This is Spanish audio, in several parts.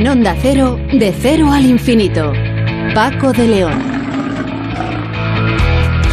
En Onda Cero, de cero al infinito. Paco de León.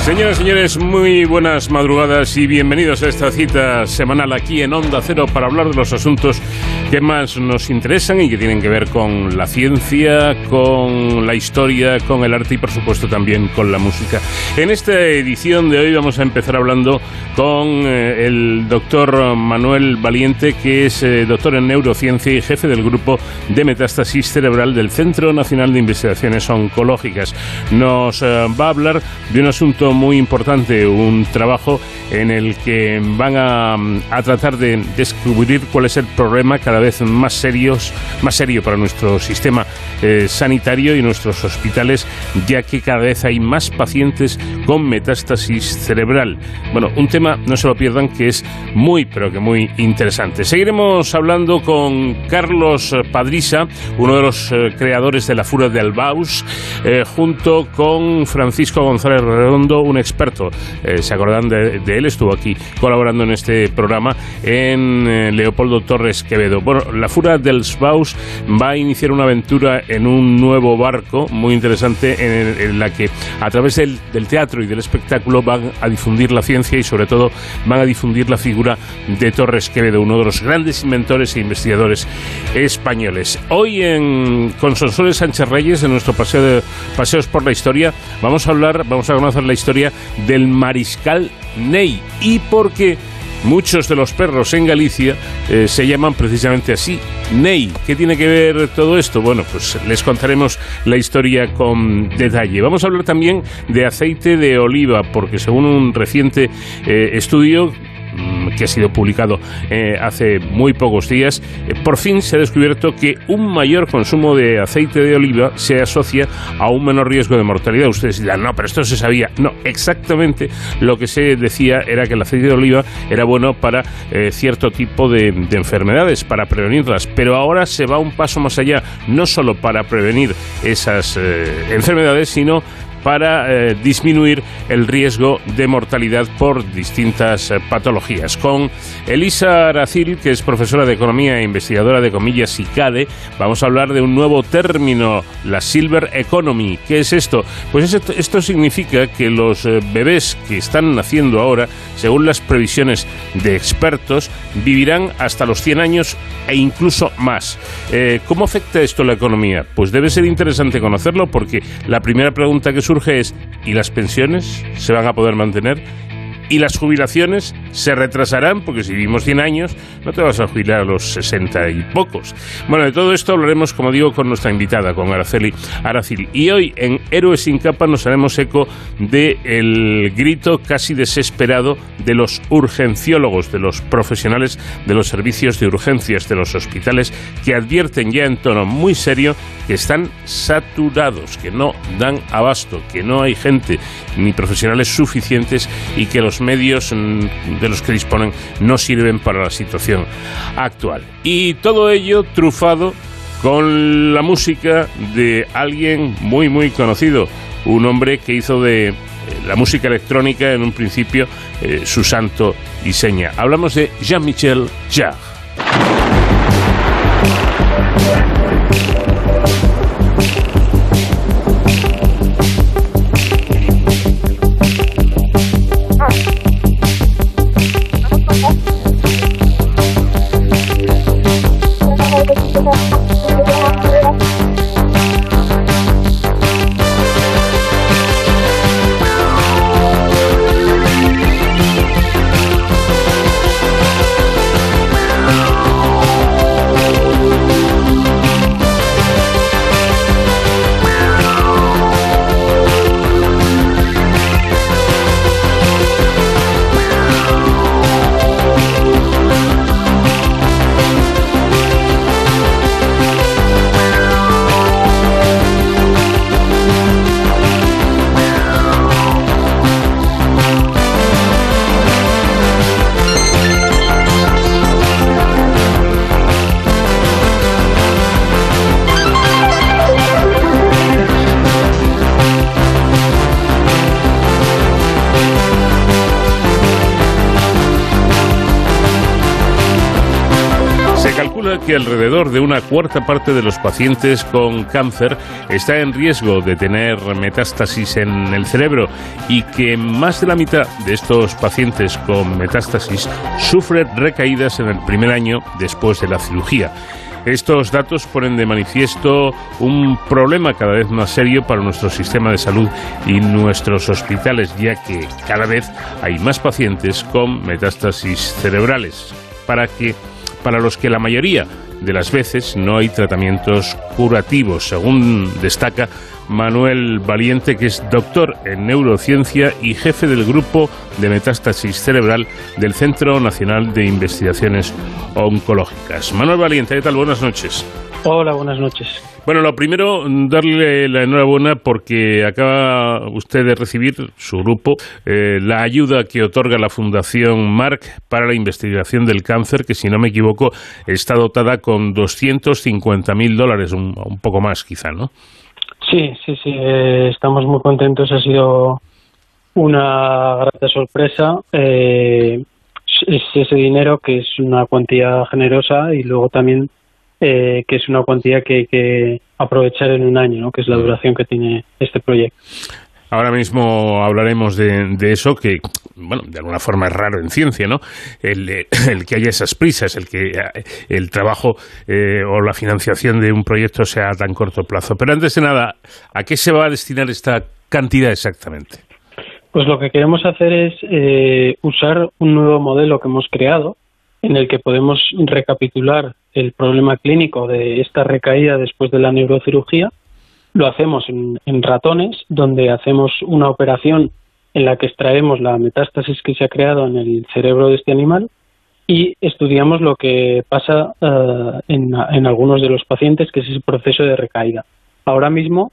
Señoras y señores, muy buenas madrugadas y bienvenidos a esta cita semanal aquí en Onda Cero para hablar de los asuntos que más nos interesan y que tienen que ver con la ciencia, con la historia, con el arte y por supuesto también con la música. En esta edición de hoy vamos a empezar hablando con eh, el doctor Manuel Valiente, que es eh, doctor en neurociencia y jefe del grupo de metástasis cerebral del Centro Nacional de Investigaciones Oncológicas. Nos eh, va a hablar de un asunto muy importante, un trabajo en el que van a, a tratar de descubrir cuál es el problema cada vez más serios, más serio para nuestro sistema eh, sanitario y nuestros hospitales, ya que cada vez hay más pacientes con metástasis cerebral. Bueno, un tema, no se lo pierdan, que es muy, pero que muy interesante. Seguiremos hablando con Carlos Padrisa, uno de los eh, creadores de la Fura de Albaus, eh, junto con Francisco González Redondo, un experto. se acordan de, de, él, estuvo aquí colaborando en este programa en Leopoldo Torres Quevedo. Bueno, la Fura del Sbaus va a iniciar una aventura en un nuevo barco muy interesante en, la que a través del, teatro y del espectáculo van a difundir la ciencia y sobre todo van a difundir la figura de Torres Quevedo, uno de los grandes inventores e investigadores españoles. Hoy en, con Sonsoles Sánchez Reyes, en nuestro paseo de Paseos por la Historia, vamos a hablar, vamos a conocer la historia del mariscal Ney y por qué Muchos de los perros en Galicia eh, se llaman precisamente así, Ney. ¿Qué tiene que ver todo esto? Bueno, pues les contaremos la historia con detalle. Vamos a hablar también de aceite de oliva, porque según un reciente eh, estudio que ha sido publicado eh, hace muy pocos días, eh, por fin se ha descubierto que un mayor consumo de aceite de oliva se asocia a un menor riesgo de mortalidad. Ustedes dirán, no, pero esto se sabía. No, exactamente lo que se decía era que el aceite de oliva era bueno para eh, cierto tipo de, de enfermedades, para prevenirlas. Pero ahora se va un paso más allá, no solo para prevenir esas enfermedades, sino para eh, disminuir el riesgo de mortalidad por distintas eh, patologías. Con Elisa Aracil, que es profesora de Economía e investigadora de comillas ICADE, vamos a hablar de un nuevo término, la Silver Economy. ¿Qué es esto? Pues esto, significa que los eh, bebés que están naciendo ahora, según las previsiones de expertos, vivirán hasta los 100 años e incluso más. ¿Cómo afecta esto la economía? Pues debe ser interesante conocerlo porque la primera pregunta que surge es, ¿y las pensiones se van a poder mantener? Y las jubilaciones se retrasarán, porque si vivimos 100 años, no te vas a jubilar a los 60 y pocos. Bueno, de todo esto hablaremos, como digo, con nuestra invitada, con Araceli Aracil. Y hoy en Héroes sin capa nos haremos eco del el grito casi desesperado de los urgenciólogos, de los profesionales de los servicios de urgencias de los hospitales, que advierten ya en tono muy serio que están saturados, que no dan abasto, que no hay gente ni profesionales suficientes y que los medios mm, de los que disponen no sirven para la situación actual. Y todo ello trufado con la música de alguien muy muy conocido, un hombre que hizo de eh, la música electrónica en un principio eh, su santo y seña. Hablamos de Jean-Michel Jarre. Que alrededor de una cuarta parte de los pacientes con cáncer está en riesgo de tener metástasis en el cerebro y que más de la mitad de estos pacientes con metástasis sufren recaídas en el primer año después de la cirugía. Estos datos ponen de manifiesto un problema cada vez más serio para nuestro sistema de salud y nuestros hospitales, ya que cada vez hay más pacientes con metástasis cerebrales, para que para los que la mayoría de las veces no hay tratamientos curativos, según destaca Manuel Valiente, que es doctor en neurociencia y jefe del grupo de metástasis cerebral del Centro Nacional de Investigaciones Oncológicas. Manuel Valiente, ¿qué tal? Buenas noches. Hola, buenas noches. Bueno, lo primero, darle la enhorabuena porque acaba usted de recibir, su grupo, eh, la ayuda que otorga la Fundación Marc para la investigación del cáncer, que si no me equivoco está dotada con 250.000 dólares, un, un poco más quizá, ¿no? Sí, sí, sí, eh, estamos muy contentos. Ha sido una grata sorpresa. Eh, es ese dinero que es una cuantía generosa y luego también eh, que es una cuantía que hay que aprovechar en un año, ¿no? que es la duración que tiene este proyecto. Ahora mismo hablaremos de, eso, que, bueno, de alguna forma es raro en ciencia, ¿no? El, el que haya esas prisas, el que el trabajo eh, o la financiación de un proyecto sea a tan corto plazo. Pero antes de nada, ¿a qué se va a destinar esta cantidad exactamente? Pues lo que queremos hacer es eh, usar un nuevo modelo que hemos creado, en el que podemos recapitular el problema clínico de esta recaída después de la neurocirugía lo hacemos en, ratones, donde hacemos una operación en la que extraemos la metástasis que se ha creado en el cerebro de este animal y estudiamos lo que pasa eh, en, en, algunos de los pacientes, que es el proceso de recaída. Ahora mismo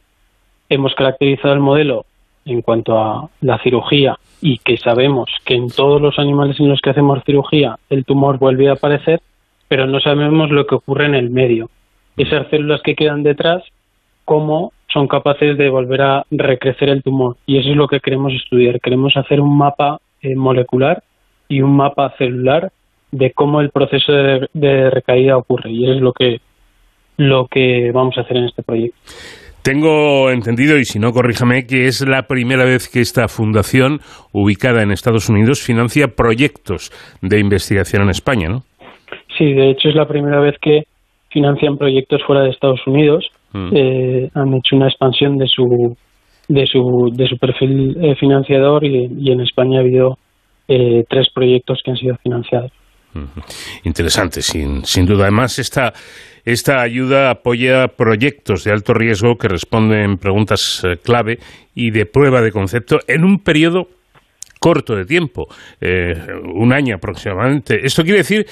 hemos caracterizado el modelo en cuanto a la cirugía y que sabemos que en todos los animales en los que hacemos cirugía el tumor vuelve a aparecer, pero no sabemos lo que ocurre en el medio. Esas células que quedan detrás cómo son capaces de volver a recrecer el tumor. Y eso es lo que queremos estudiar. Queremos hacer un mapa eh, molecular y un mapa celular de cómo el proceso de, recaída ocurre. Y eso es lo que, lo que vamos a hacer en este proyecto. Tengo entendido, y si no, corríjame, que es la primera vez que esta fundación, ubicada en Estados Unidos, financia proyectos de investigación en España, ¿no? Sí, de hecho es la primera vez que financian proyectos fuera de Estados Unidos Mm. eh, han hecho una expansión de su de su, de su perfil eh, financiador y, en España ha habido eh, tres proyectos que han sido financiados. Interesante, sin, sin duda. Además, esta, esta ayuda apoya proyectos de alto riesgo que responden preguntas eh, clave y de prueba de concepto en un periodo corto de tiempo, un año aproximadamente. ¿Esto quiere decir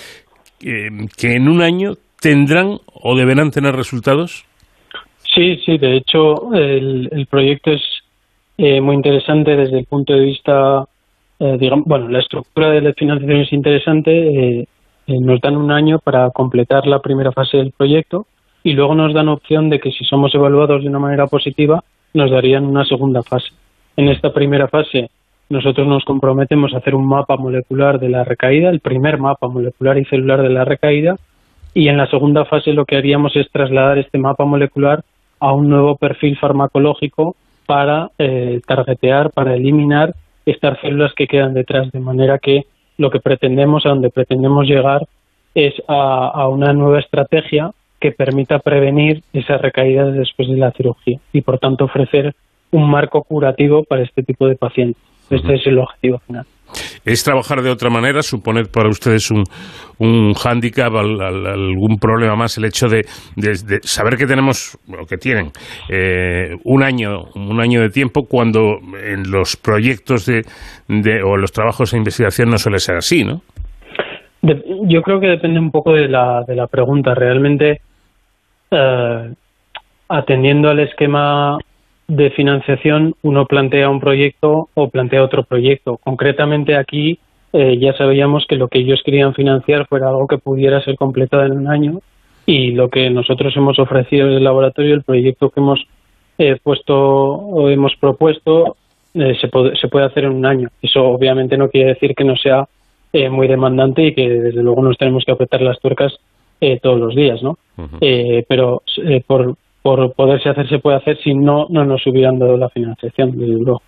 que en un año tendrán o deberán tener resultados? Sí, sí, de hecho el, proyecto es eh, muy interesante desde el punto de vista, eh, digamos, bueno, la estructura de la financiación es interesante, eh, nos dan un año para completar la primera fase del proyecto y luego nos dan opción de que si somos evaluados de una manera positiva nos darían una segunda fase. En esta primera fase nosotros nos comprometemos a hacer un mapa molecular de la recaída, el primer mapa molecular y celular de la recaída, y en la segunda fase lo que haríamos es trasladar este mapa molecular a un nuevo perfil farmacológico para eh, targetear, para eliminar estas células que quedan detrás, de manera que lo que pretendemos, a donde pretendemos llegar, es a, una nueva estrategia que permita prevenir esas recaídas después de la cirugía y, por tanto, ofrecer un marco curativo para este tipo de pacientes. Este es el objetivo final. ¿Es trabajar de otra manera? ¿Supone para ustedes un, un hándicap, algún problema más el hecho de, saber que tenemos, o que tienen, eh, un año un año de tiempo cuando en los proyectos de, o los trabajos de investigación no suele ser así, ¿no? yo creo que depende un poco de la, de la pregunta. Realmente, eh, atendiendo al esquema de financiación uno plantea un proyecto o plantea otro proyecto. Concretamente aquí eh, ya sabíamos que lo que ellos querían financiar fuera algo que pudiera ser completado en un año y lo que nosotros hemos ofrecido en el laboratorio, el proyecto que hemos eh, puesto o hemos propuesto, eh, se, puede, se puede hacer en un año. Eso obviamente no quiere decir que no sea muy demandante y que desde luego nos tenemos que apretar las tuercas todos los días, ¿no? pero por, por poderse hacer se puede hacer, si no, no nos hubieran dado la financiación, del euro.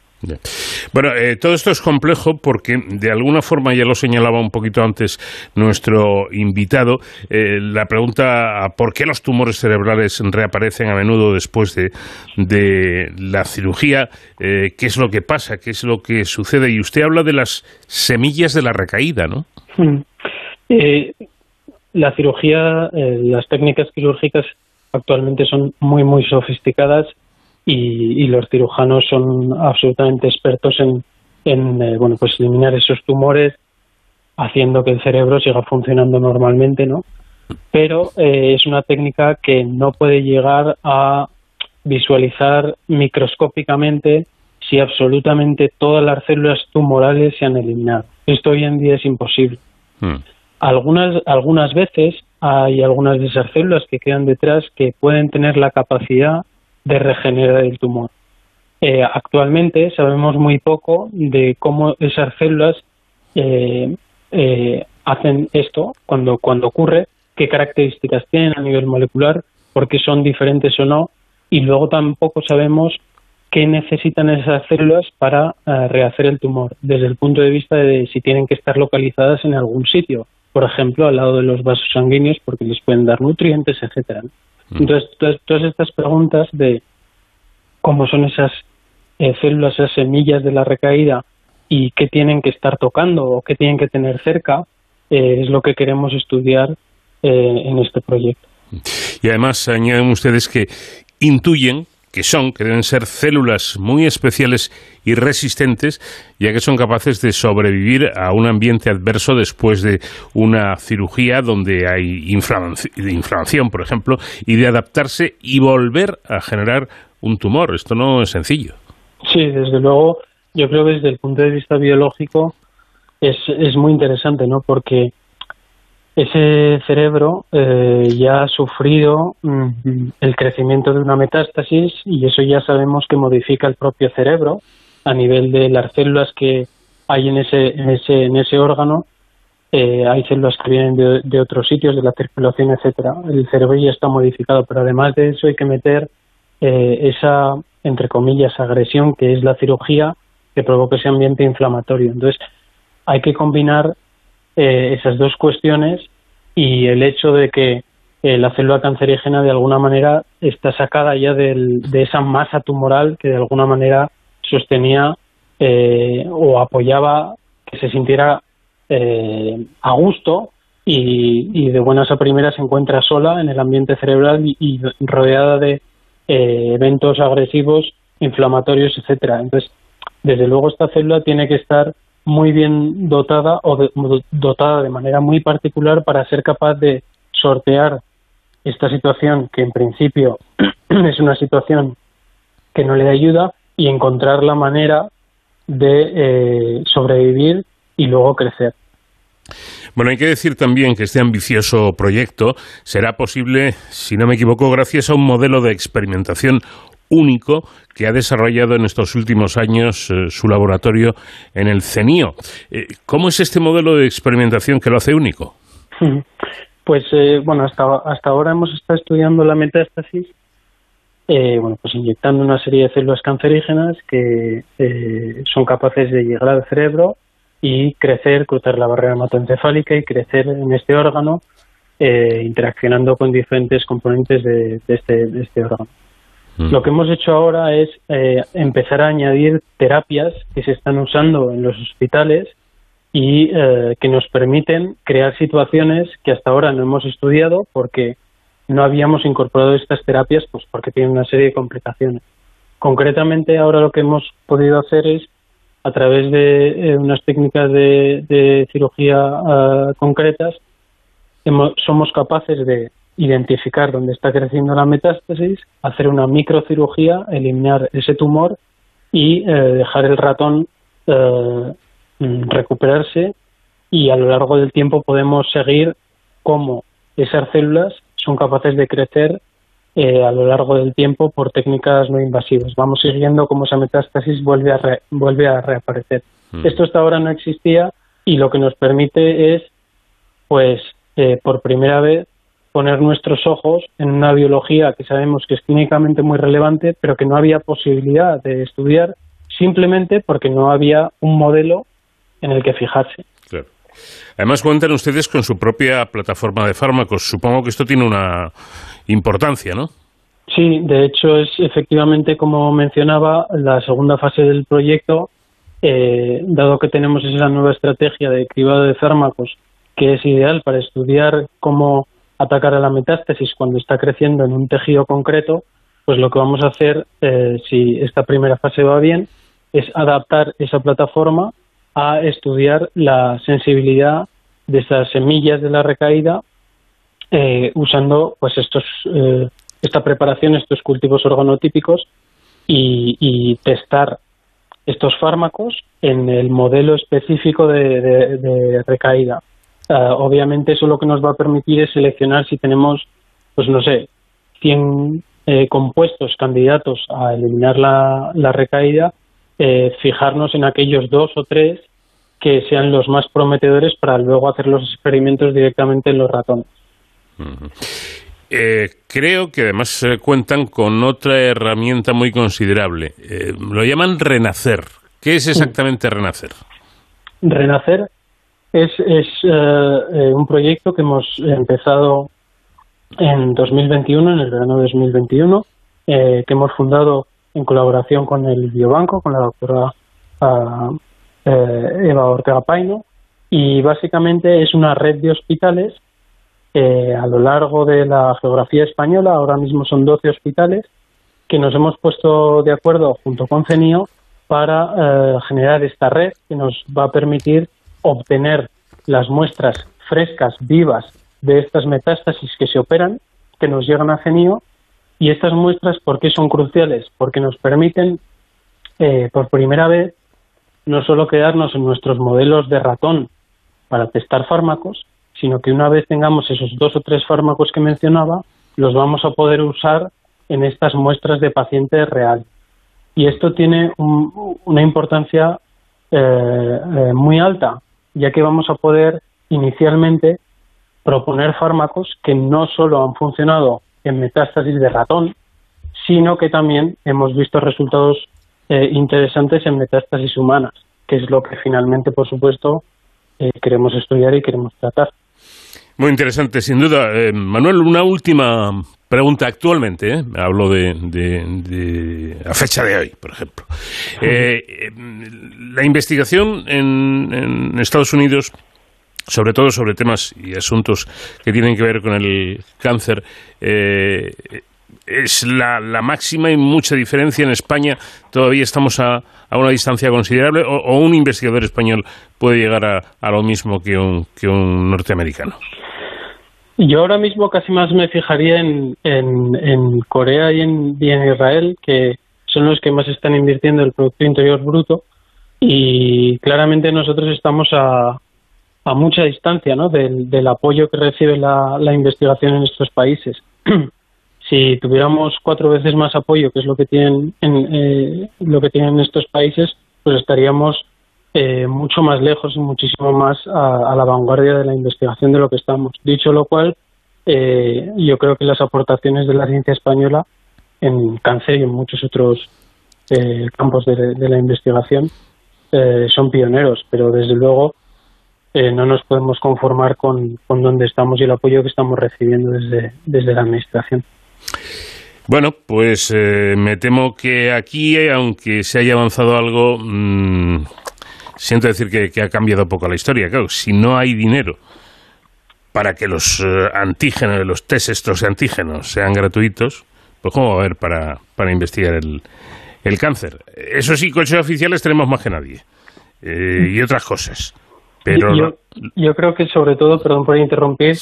Bueno, eh, todo esto es complejo porque de alguna forma, ya lo señalaba un poquito antes nuestro invitado, eh, la pregunta por qué los tumores cerebrales reaparecen a menudo después de, de la cirugía, eh, qué es lo que pasa, qué es lo que sucede. Y usted habla de las semillas de la recaída, ¿no? Hmm. la cirugía, las técnicas quirúrgicas actualmente son muy, muy sofisticadas y, los cirujanos son absolutamente expertos en, en eh, bueno, pues eliminar esos tumores haciendo que el cerebro siga funcionando normalmente, ¿no? Pero eh, es una técnica que no puede llegar a visualizar microscópicamente si absolutamente todas las células tumorales se han eliminado. Esto hoy en día es imposible. Hmm. Algunas, algunas veces hay algunas de esas células que quedan detrás que pueden tener la capacidad de regenerar el tumor. Eh, actualmente sabemos muy poco de cómo esas células eh, eh, hacen esto cuando, cuando ocurre, qué características tienen a nivel molecular, por qué son diferentes o no, y luego tampoco sabemos qué necesitan esas células para rehacer el tumor, desde el punto de vista de si tienen que estar localizadas en algún sitio, por ejemplo, al lado de los vasos sanguíneos, porque les pueden dar nutrientes, etcétera. Mm. Entonces, todas, estas preguntas de cómo son esas eh, células, esas semillas de la recaída y qué tienen que estar tocando o qué tienen que tener cerca, eh, es lo que queremos estudiar eh, en este proyecto. Y además añaden ustedes que intuyen que son, que deben ser células muy especiales y resistentes, ya que son capaces de sobrevivir a un ambiente adverso después de una cirugía donde hay inflamación, por ejemplo, y de adaptarse y volver a generar un tumor. Esto no es sencillo. Sí, desde luego, yo creo que desde el punto de vista biológico es, es muy interesante, ¿no? Porque ese cerebro eh, ya ha sufrido mm, el crecimiento de una metástasis y eso ya sabemos que modifica el propio cerebro a nivel de las células que hay en ese, en ese, en ese órgano. Eh, hay células que vienen de, otros sitios, de la circulación, etcétera. El cerebro ya está modificado, pero además de eso hay que meter eh, esa, entre comillas, agresión que es la cirugía que provoca ese ambiente inflamatorio. Entonces, hay que combinar eh, esas dos cuestiones y el hecho de que eh, la célula cancerígena de alguna manera está sacada ya de esa masa tumoral que de alguna manera sostenía eh, o apoyaba que se sintiera a gusto y, de buenas a primeras se encuentra sola en el ambiente cerebral y, rodeada de eventos agresivos, inflamatorios, etcétera. Entonces, desde luego esta célula tiene que estar muy bien dotada o dotada de manera muy particular para ser capaz de sortear esta situación que en principio es una situación que no le ayuda y encontrar la manera de eh, sobrevivir y luego crecer. Bueno, hay que decir también que este ambicioso proyecto será posible, si no me equivoco, gracias a un modelo de experimentación único que ha desarrollado en estos últimos años eh, su laboratorio en el CENIO. Eh, ¿Cómo es este modelo de experimentación que lo hace único? Pues eh, bueno, hasta, hasta ahora hemos estado estudiando la metástasis, bueno, pues inyectando una serie de células cancerígenas que son capaces de llegar al cerebro y crecer, cruzar la barrera hematoencefálica y crecer en este órgano, interaccionando con diferentes componentes de, este, de este órgano. Mm. Lo que hemos hecho ahora es eh, empezar a añadir terapias que se están usando en los hospitales y eh, que nos permiten crear situaciones que hasta ahora no hemos estudiado porque no habíamos incorporado estas terapias pues porque tienen una serie de complicaciones. Concretamente ahora lo que hemos podido hacer es a través de eh, unas técnicas de, cirugía concretas somos capaces de identificar dónde está creciendo la metástasis, hacer una microcirugía, eliminar ese tumor y eh, dejar el ratón eh, mm, recuperarse y a lo largo del tiempo podemos seguir cómo esas células son capaces de crecer eh, a lo largo del tiempo por técnicas no invasivas. Vamos siguiendo cómo esa metástasis vuelve a, vuelve a reaparecer. Mm. Esto hasta ahora no existía y lo que nos permite es, pues, por primera vez poner nuestros ojos en una biología que sabemos que es clínicamente muy relevante, pero que no había posibilidad de estudiar simplemente porque no había un modelo en el que fijarse. Claro. Además cuentan ustedes con su propia plataforma de fármacos. Supongo que esto tiene una importancia, ¿no? Sí, de hecho es efectivamente, como mencionaba, la segunda fase del proyecto, eh, dado que tenemos esa nueva estrategia de cribado de fármacos que es ideal para estudiar cómo atacar a la metástasis cuando está creciendo en un tejido concreto, pues lo que vamos a hacer, eh, si esta primera fase va bien, es adaptar esa plataforma a estudiar la sensibilidad de esas semillas de la recaída eh, usando pues estos eh, esta preparación, estos cultivos organotípicos y, testar estos fármacos en el modelo específico de, recaída. Ah, obviamente eso lo que nos va a permitir es seleccionar si tenemos, pues no sé, 100 eh, compuestos candidatos a eliminar la, la recaída, eh, fijarnos en aquellos dos o tres que sean los más prometedores para luego hacer los experimentos directamente en los ratones. Eh, creo que además se cuentan con otra herramienta muy considerable. Eh, lo llaman Renacer. ¿Qué es exactamente Renacer? Renacer es, es eh, un proyecto que hemos empezado en 2021, en el verano de 2021, que hemos fundado en colaboración con el Biobanco, con la doctora ah, Eva Ortega Paino, y básicamente es una red de hospitales eh, a lo largo de la geografía española, ahora mismo son 12 hospitales, que nos hemos puesto de acuerdo junto con CENIO para eh, generar esta red que nos va a permitir obtener las muestras frescas, vivas, de estas metástasis que se operan, que nos llegan a CENIO. Y estas muestras, ¿por qué son cruciales? Porque nos permiten, eh, por primera vez, no solo quedarnos en nuestros modelos de ratón para testar fármacos, sino que una vez tengamos esos dos o tres fármacos que mencionaba, los vamos a poder usar en estas muestras de paciente real. Y esto tiene una importancia eh, eh, muy alta, ya que vamos a poder inicialmente proponer fármacos que no solo han funcionado en metástasis de ratón, sino que también hemos visto resultados eh, interesantes en metástasis humanas, que es lo que finalmente, por supuesto, queremos estudiar y queremos tratar. Muy interesante, sin duda. Eh, Manuel, una última pregunta actualmente, ¿eh? hablo de, de, a fecha de hoy, por ejemplo. Eh, la investigación en, Estados Unidos sobre todo sobre temas y asuntos que tienen que ver con el cáncer, es la, máxima y mucha diferencia en España. Todavía estamos a, a una distancia considerable o, un investigador español puede llegar a, a lo mismo que un, que un norteamericano. Yo ahora mismo casi más me fijaría en, en, Corea y en, Israel, que son los que más están invirtiendo el Producto Interior Bruto, y claramente nosotros estamos a, a mucha distancia ¿no? del, del apoyo que recibe la, la investigación en estos países. si tuviéramos cuatro veces más apoyo, que es lo que tienen en, eh, lo que tienen estos países, pues estaríamos eh, mucho más lejos y muchísimo más a, la vanguardia de la investigación de lo que estamos. Dicho lo cual, eh, yo creo que las aportaciones de la ciencia española en cáncer y en muchos otros campos de, la investigación son pioneros, pero desde luego no nos podemos conformar con, con donde estamos y el apoyo que estamos recibiendo desde, desde la administración. Bueno, pues eh, me temo que aquí, aunque se haya avanzado algo, mm, siento decir que, ha cambiado poco la historia. Claro, si no hay dinero para que los eh, antígenos, los test estos antígenos sean gratuitos, pues ¿cómo va a haber para, para investigar el, el cáncer? Eso sí, coches oficiales tenemos más que nadie. Eh, y otras cosas. Pero yo, yo, creo que sobre todo, perdón por interrumpir,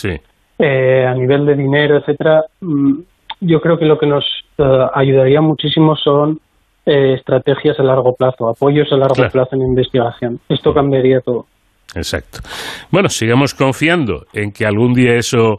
a nivel de dinero, etcétera, mm, yo creo que lo que nos eh, ayudaría muchísimo son eh, estrategias a largo plazo, apoyos a largo plazo en investigación. Esto cambiaría todo. Exacto. Bueno, sigamos confiando en que algún día eso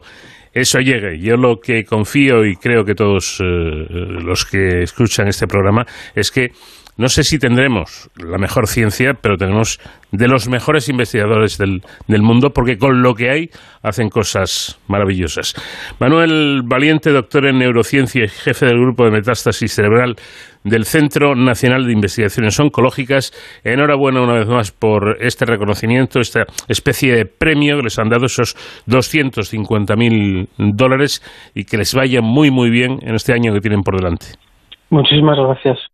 eso llegue. Yo lo que confío y creo que todos eh, los que escuchan este programa es que no sé si tendremos la mejor ciencia, pero tenemos de los mejores investigadores del, del, mundo, porque con lo que hay hacen cosas maravillosas. Manuel Valiente, doctor en neurociencia y jefe del grupo de metástasis cerebral del Centro Nacional de Investigaciones Oncológicas. Enhorabuena una vez más por este reconocimiento, esta especie de premio que les han dado esos 250.000 dólares y que les vaya muy, muy bien en este año que tienen por delante. Muchísimas gracias.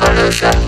Más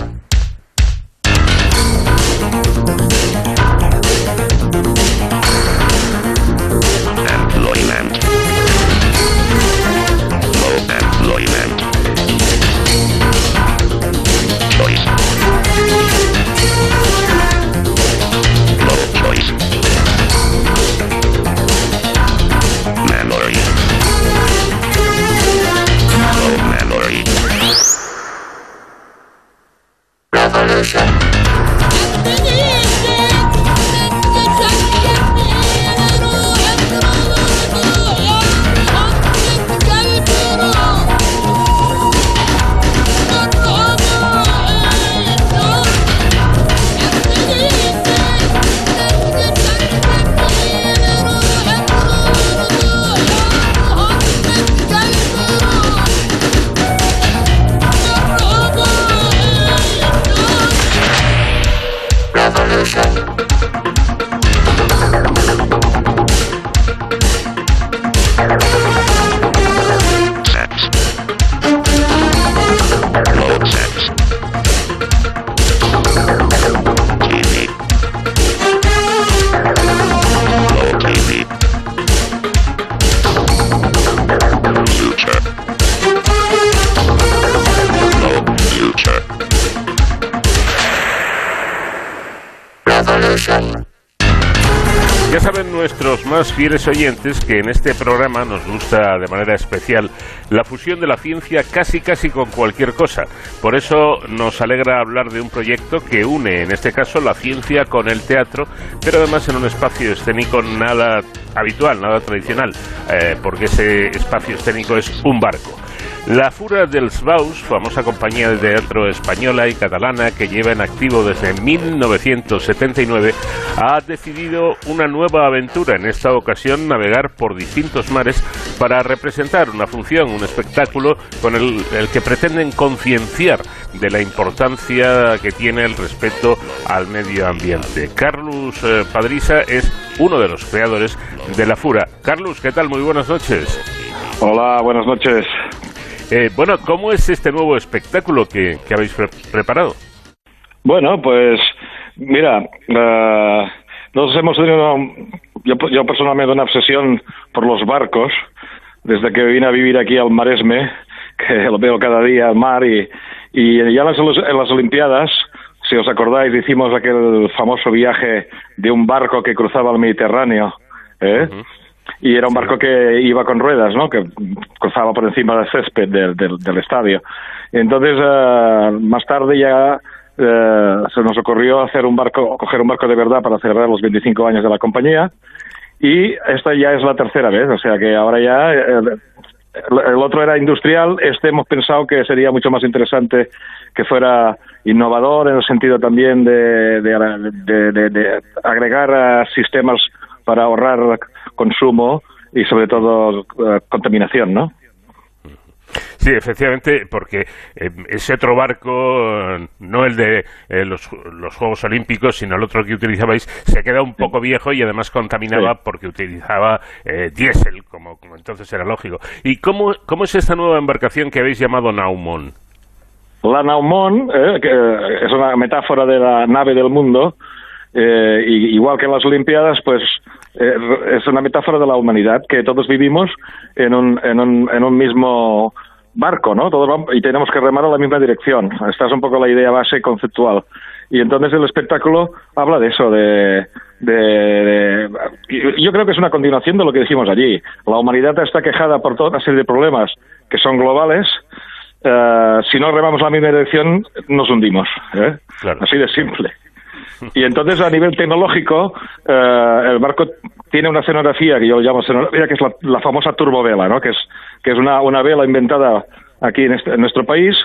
fieles oyentes que en este programa nos gusta de manera especial la fusión de la ciencia casi casi con cualquier cosa. Por eso nos alegra hablar de un proyecto que une, en este caso, la ciencia con el teatro, pero además en un espacio escénico nada habitual, nada tradicional, eh, porque ese espacio escénico es un barco. La Fura dels Baus, famosa compañía de teatro española y catalana que lleva en activo desde 1979, ha decidido una nueva aventura, en esta ocasión navegar por distintos mares para representar una función, un espectáculo con el, que pretenden concienciar de la importancia que tiene el respeto al medio ambiente. Carlos eh, Padrisa es uno de los creadores de La Fura. Carlos, ¿qué tal? Muy buenas noches. Hola, buenas noches. Eh, bueno, ¿cómo es este nuevo espectáculo que, habéis preparado? Bueno, pues mira, uh, nosotros hemos tenido, yo, personalmente, una obsesión por los barcos desde que vine a vivir aquí al Maresme, que lo veo cada día al mar y, y ya en las, en las Olimpiadas, si os acordáis, hicimos aquel famoso viaje de un barco que cruzaba el Mediterráneo. ¿eh? y era un barco que iba con ruedas, ¿no? Que cruzaba por encima del césped del, del, estadio. Entonces, uh, más tarde ya uh, se nos ocurrió hacer un barco, coger un barco de verdad para celebrar los 25 años de la compañía. Y esta ya es la tercera vez, o sea que ahora ya el, otro era industrial, este hemos pensado que sería mucho más interesante que fuera innovador en el sentido también de, de, agregar sistemas para ahorrar consumo y sobre todo eh, contaminación, ¿no? Sí, efectivamente, porque eh, ese otro barco, no el de eh, los, Juegos Olímpicos, sino el otro que utilizabais, se queda un poco viejo y además contaminaba porque utilizaba diésel, como, como, entonces era lógico. ¿Y cómo, cómo es esta nueva embarcación que habéis llamado Naumon? La Naumon, que es una metáfora de la nave del mundo, Eh, igual que en las Olimpiadas, pues eh, es una metáfora de la humanidad, que todos vivimos en un, en un, en un mismo barco, ¿no? Todos vamos, y tenemos que remar en la misma dirección. Esta es un poco la idea base conceptual. Y entonces el espectáculo habla de eso, de, de, yo creo que es una continuación de lo que decimos allí. La humanidad está quejada por toda una serie de problemas que son globales. Eh, si no remamos la misma dirección, nos hundimos. ¿eh? Así de simple. Y entonces, a nivel tecnológico, eh, el barco tiene una escenografía que yo llamo escenografía, que es la, famosa turbovela, ¿no? que es, que es una, una vela inventada aquí en, este, en nuestro país,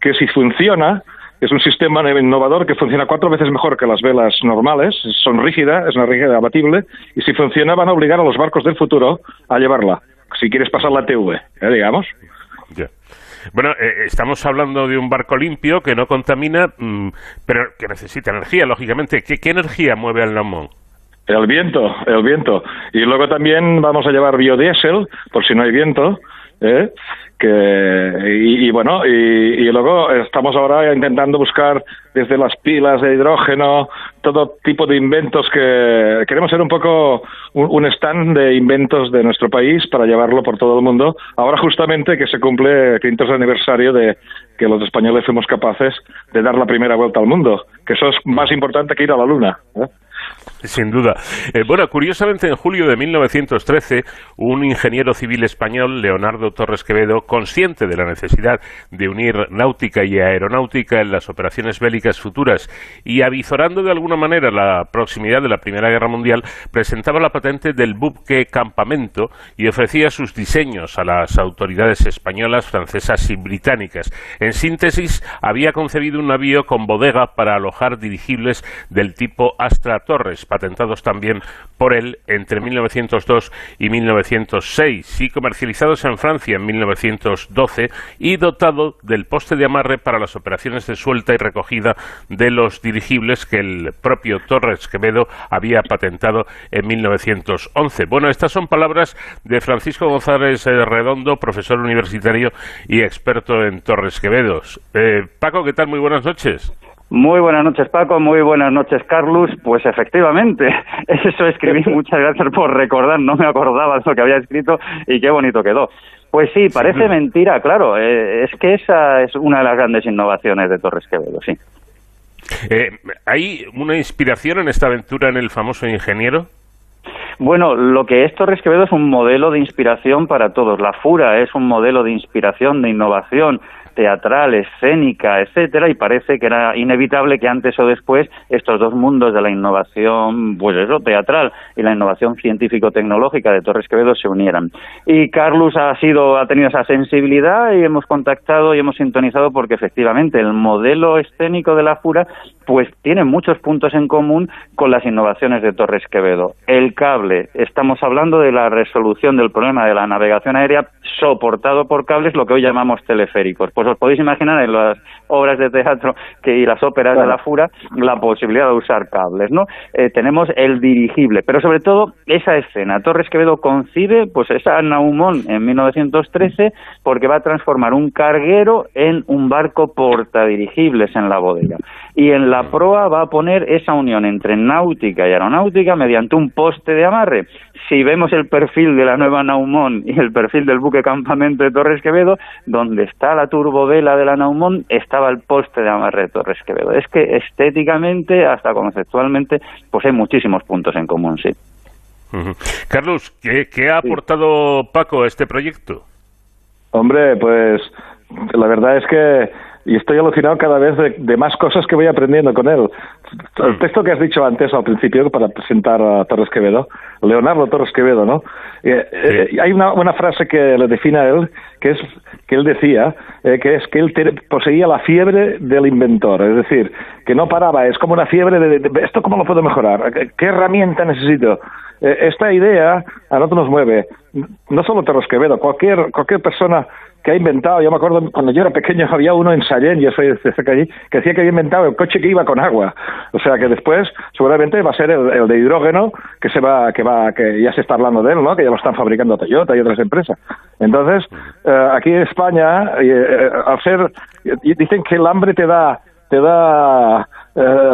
que si funciona, es un sistema innovador que funciona cuatro veces mejor que las velas normales, son rígidas, es una rígida abatible, y si funciona van a obligar a los barcos del futuro a llevarla, si quieres pasar la TV, ¿eh? digamos. Bueno, eh, estamos hablando de un barco limpio que no contamina, mm, pero que necesita energía, lógicamente. ¿Qué, energía mueve al Namón? El viento, el viento. Y luego también vamos a llevar biodiesel, por si no hay viento, ¿eh? que y, bueno y, luego estamos ahora intentando buscar desde las pilas de hidrógeno todo tipo de inventos que queremos ser un poco un, stand de inventos de nuestro país para llevarlo por todo el mundo ahora justamente que se cumple el quinto aniversario de que los españoles fuimos capaces de dar la primera vuelta al mundo que eso es más importante que ir a la luna ¿eh? Sin duda. Eh, bueno, curiosamente, en julio de 1913, un ingeniero civil español, Leonardo Torres Quevedo, consciente de la necesidad de unir náutica y aeronáutica en las operaciones bélicas futuras y avizorando de alguna manera la proximidad de la Primera Guerra Mundial, presentaba la patente del buque Campamento y ofrecía sus diseños a las autoridades españolas, francesas y británicas. En síntesis, había concebido un navío con bodega para alojar dirigibles del tipo Astra Torres, patentados también por él entre 1902 y 1906 y comercializados en Francia en 1912 y dotado del poste de amarre para las operaciones de suelta y recogida de los dirigibles que el propio Torres Quevedo había patentado en 1911. Bueno, estas son palabras de Francisco González eh, Redondo, profesor universitario y experto en Torres Quevedos. Eh, Paco, ¿qué tal? Muy buenas noches. Muy buenas noches, Paco. Muy buenas noches, Carlos. Pues efectivamente, eso escribí. Muchas gracias por recordar. No me acordaba de lo que había escrito y qué bonito quedó. Pues sí, parece mentira, claro. Eh, es que esa es una de las grandes innovaciones de Torres Quevedo, sí. Eh, ¿Hay una inspiración en esta aventura en el famoso ingeniero? Bueno, lo que es Torres Quevedo es un modelo de inspiración para todos. La Fura es un modelo de inspiración, de innovación teatral, escénica, etcétera, y parece que era inevitable que antes o después estos dos mundos de la innovación, pues eso, teatral y la innovación científico-tecnológica de Torres Quevedo se unieran. Y Carlos ha sido, ha tenido esa sensibilidad y hemos contactado y hemos sintonizado porque efectivamente el modelo escénico de la Fura pues tiene muchos puntos en común con las innovaciones de Torres Quevedo. El cable, estamos hablando de la resolución del problema de la navegación aérea soportado por cables, lo que hoy llamamos teleféricos. Pues os podéis imaginar en las obras de teatro que, y las óperas de la Fura la posibilidad de usar cables, ¿no? Eh, tenemos el dirigible, pero sobre todo esa escena. Torres Quevedo concibe pues esa Naumón en 1913 porque va a transformar un carguero en un barco portadirigibles en la bodega. Y en la proa va a poner esa unión entre náutica y aeronáutica mediante un poste de amarre. Si vemos el perfil de la nueva Naumón y el perfil del buque campamento de Torres Quevedo, donde está la turbovela de la Naumón, estaba el poste de amarre de Torres Quevedo. Es que estéticamente, hasta conceptualmente, pues hay muchísimos puntos en común, sí. Carlos, ¿qué, ha aportado Paco a este proyecto? Hombre, pues la verdad es que y estoy alucinado cada vez de, más cosas que voy aprendiendo con él. El mm. texto que has dicho antes al principio para presentar a Torres Quevedo, Leonardo Torres Quevedo, ¿no? Eh, eh, hay una, una, frase que le define a él, que es que él decía, eh, que es que él poseía la fiebre del inventor, es decir, que no paraba, es como una fiebre de, esto cómo lo puedo mejorar, qué herramienta necesito. esta idea a nosotros nos mueve, no solo Torres Quevedo, cualquier cualquier persona que ha inventado, yo me acuerdo cuando yo era pequeño había uno en Sallén, yo soy de cerca allí, que decía que había inventado el coche que iba con agua. O sea que después seguramente va a ser el, de hidrógeno que se va, que va, que ya se está hablando de él, ¿no? Que ya lo están fabricando Toyota y otras empresas. Entonces, eh, aquí en España, eh, al ser, dicen que el hambre te da, te da eh,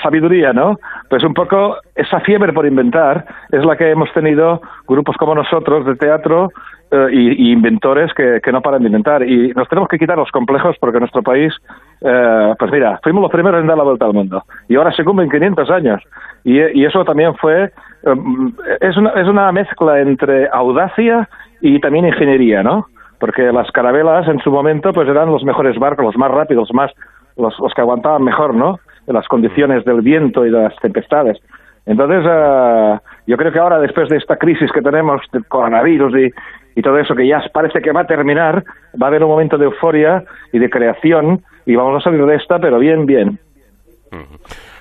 sabiduría, ¿no? Pues un poco esa fiebre por inventar es la que hemos tenido grupos como nosotros de teatro eh, y, inventores que, no paran de inventar. Y nos tenemos que quitar los complejos porque nuestro país, eh, pues mira, fuimos los primeros en dar la vuelta al mundo. Y ahora se cumplen 500 años. Y, y eso también fue, es, una, es una mezcla entre audacia y también ingeniería, ¿no? Porque las carabelas en su momento pues eran los mejores barcos, los más rápidos, los más los que aguantaban mejor, ¿no? De las condiciones del viento y de las tempestades. Entonces, eh, yo creo que ahora, después de esta crisis que tenemos del coronavirus y, y todo eso que ya parece que va a terminar, va a haber un momento de euforia y de creación y vamos a salir de esta, pero bien, bien.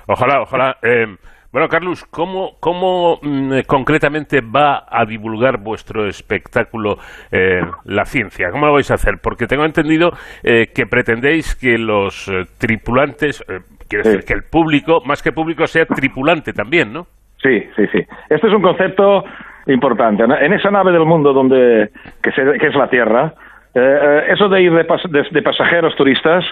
Ojalá, ojalá. Eh, bueno, Carlos, ¿cómo, cómo mm, concretamente va a divulgar vuestro espectáculo eh, la ciencia? ¿Cómo lo vais a hacer? Porque tengo entendido eh, que pretendéis que los eh, tripulantes, quiero decir, que el público, más que público, sea tripulante también, ¿no? Sí, sí, sí. Este es un concepto importante. En esa nave del mundo donde que, es la Tierra, eso de ir de pasajeros turistas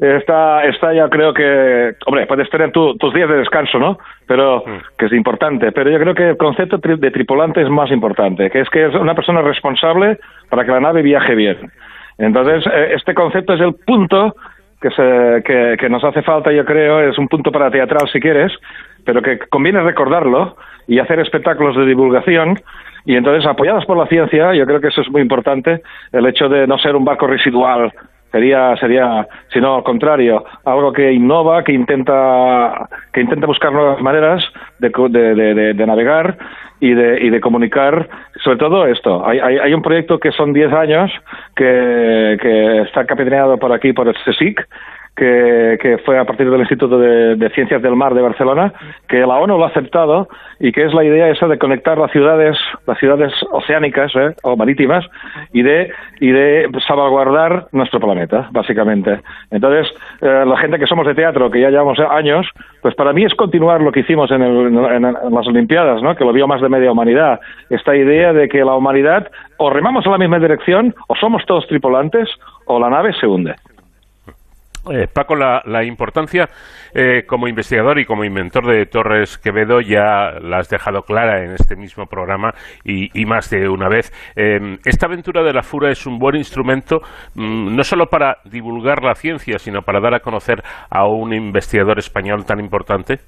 está, está ya creo que, hombre, puedes tener tus días de descanso, ¿no? Pero, que es importante, pero yo creo que el concepto de tripulante es más importante, que es que es una persona responsable para que la nave viaje bien. Entonces, eh, este concepto es el punto que, se, que, que nos hace falta, yo creo, es un punto para teatral si quieres, pero que conviene recordarlo y hacer espectáculos de divulgación y entonces apoyadas por la ciencia, yo creo que eso es muy importante, el hecho de no ser un barco residual Sería, sería, sino al contrario, algo que innova, que intenta, que intenta buscar nuevas maneras de, de, de, navegar y de, y de comunicar, sobre todo esto. Hay, hay, un proyecto que son 10 años, que, que está capitaneado por aquí, por el CSIC, que, fue a partir del Instituto de, Ciencias del Mar de Barcelona, que la ONU lo ha aceptado y que es la idea esa de conectar las ciudades, las ciudades oceánicas ¿eh? o marítimas y de, y de salvaguardar nuestro planeta, básicamente. Entonces, eh, la gente que somos de teatro, que ya llevamos años, pues para mí es continuar lo que hicimos en, en las Olimpiadas, ¿no? que lo vio más de media humanidad. Esta idea de que la humanidad o remamos en la misma dirección, o somos todos tripulantes, o la nave se hunde. Eh, Paco, la, importancia eh, como investigador y como inventor de Torres Quevedo ya la has dejado clara en este mismo programa y, más de una vez. Em, esta aventura de la Fura es un buen instrumento mm, no solo para divulgar la ciencia, sino para dar a conocer a un investigador español tan importante.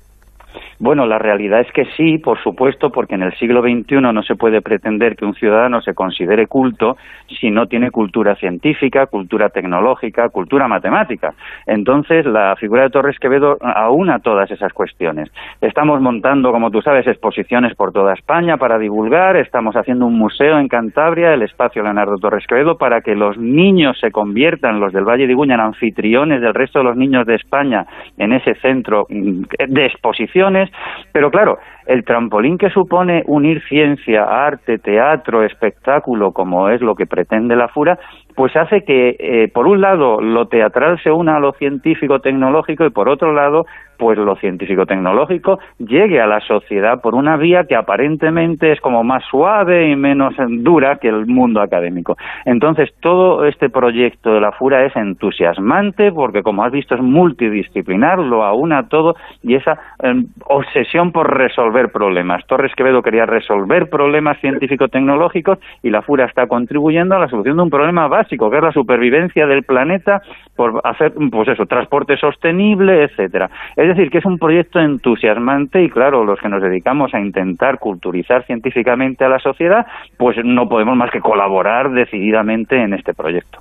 Bueno, la realidad es que sí, por supuesto, porque en el siglo XXI no se puede pretender que un ciudadano se considere culto si no tiene cultura científica, cultura tecnológica, cultura matemática. Entonces, la figura de Torres Quevedo aúna todas esas cuestiones. Estamos montando, como tú sabes, exposiciones por toda España para divulgar, estamos haciendo un museo en Cantabria, el espacio Leonardo Torres Quevedo, para que los niños se conviertan, los del Valle de Iguña, en anfitriones del resto de los niños de España en ese centro de exposiciones pero claro, el trampolín que supone unir ciencia, arte, teatro, espectáculo, como es lo que pretende la FURA, pues hace que, eh, por un lado, lo teatral se una a lo científico-tecnológico y, por otro lado, pues lo científico-tecnológico llegue a la sociedad por una vía que aparentemente es como más suave y menos dura que el mundo académico. Entonces, todo este proyecto de la FURA es entusiasmante porque, como has visto, es multidisciplinar, lo aúna todo y esa em, obsesión por resolver problemas. Torres Quevedo quería resolver problemas científico-tecnológicos y la FURA está contribuyendo a la solución de un problema básico, que es la supervivencia del planeta por hacer, pues eso, transporte sostenible, etcétera. Decir, que es un proyecto entusiasmante y claro, los que nos dedicamos a intentar culturizar científicamente a la sociedad, pues no podemos más que colaborar decididamente en este proyecto.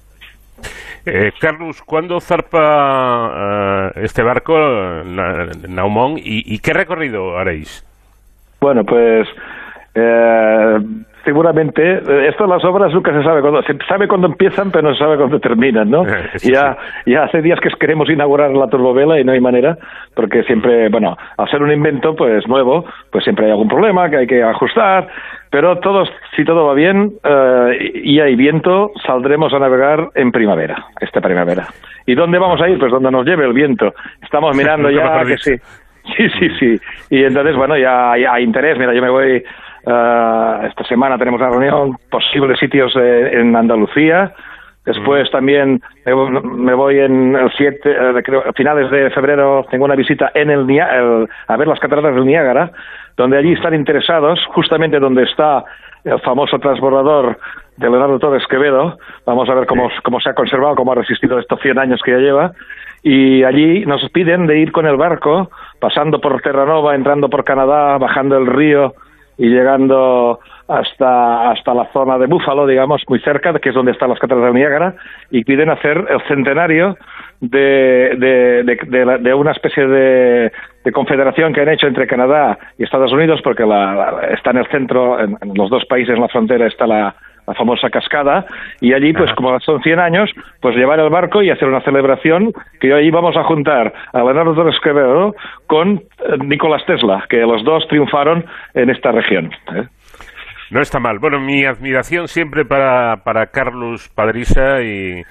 Eh, Carlos, ¿cuándo zarpa eh, este barco, Naumón, y, qué recorrido haréis? Bueno, pues eh, seguramente, eh, esto de las obras nunca se sabe cuándo, se sabe cuándo empiezan, pero no se sabe cuándo terminan, ¿no? ya, ya hace días que queremos inaugurar la turbovela y no hay manera, porque siempre, bueno, al ser un invento, pues nuevo, pues siempre hay algún problema que hay que ajustar, pero todos, si todo va bien eh, y hay viento, saldremos a navegar en primavera, esta primavera. ¿Y dónde vamos a ir? Pues donde nos lleve el viento. Estamos mirando ya que sí. Sí, sí, sí. Y entonces, bueno, ya hay interés. Mira, yo me voy Uh, esta semana tenemos una reunión, posibles sitios eh, en Andalucía, Después también me voy en el siete, creo, a finales de febrero tengo una visita en el, a ver las cataratas del Niágara, donde allí están interesados, justamente donde está el famoso transbordador de Leonardo Torres Quevedo. Vamos a ver cómo, cómo se ha conservado, cómo ha resistido estos 100 años que ya lleva. Y allí nos piden de ir con el barco, pasando por Terranova, entrando por Canadá, bajando el río y llegando hasta, hasta la zona de Búfalo, digamos, muy cerca, que es donde están las cataratas de Niágara, y piden hacer el centenario de, de, de, una especie de, confederación que han hecho entre Canadá y Estados Unidos, porque está en el centro, en, los dos países en la frontera está la, famosa cascada, y allí, pues como son 100 años, pues llevar el barco y hacer una celebración que hoy vamos a juntar a Leonardo Torres Quevedo con eh, Nicolás Tesla, que los dos triunfaron en esta región. ¿eh? No está mal. Bueno, mi admiración siempre para, para Carlos Padrisa y,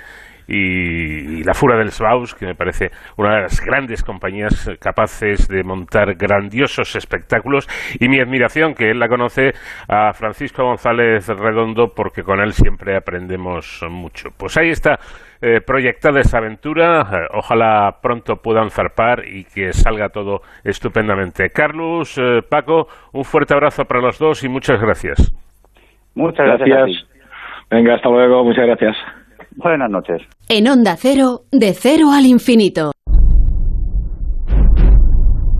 y, la Fura del Sbaus, que me parece una de las grandes compañías capaces de montar grandiosos espectáculos, y mi admiración, que él la conoce, a Francisco González Redondo, porque con él siempre aprendemos mucho. Pues ahí está. Eh, proyectada esa aventura. Eh, ojalá pronto puedan zarpar y que salga todo estupendamente. Carlos, eh, Paco, un fuerte abrazo para los dos y muchas gracias. Muchas gracias. Venga, hasta luego. Muchas gracias. Buenas noches. En Onda Cero, de cero al infinito.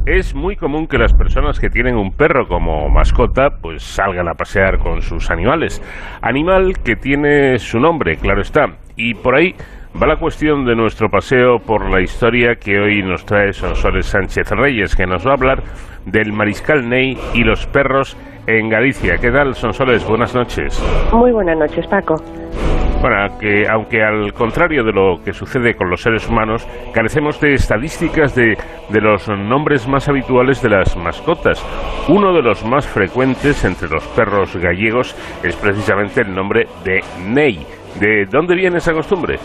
Es muy común que las personas que tienen un perro como mascota pues salgan a pasear con sus animales. Animal que tiene su nombre, claro está. Y por ahí va la cuestión de nuestro paseo por la historia que hoy nos trae Sonsoles Sánchez Reyes, que nos va a hablar del mariscal Ney y los perros en Galicia. ¿Qué tal, Sonsoles? Buenas noches. Muy buenas noches, Paco. Bueno, que aunque al contrario de lo que sucede con los seres humanos, carecemos de estadísticas de, de los nombres más habituales de las mascotas. Uno de los más frecuentes entre los perros gallegos es precisamente el nombre de Ney. ¿De dónde viene esa costumbre?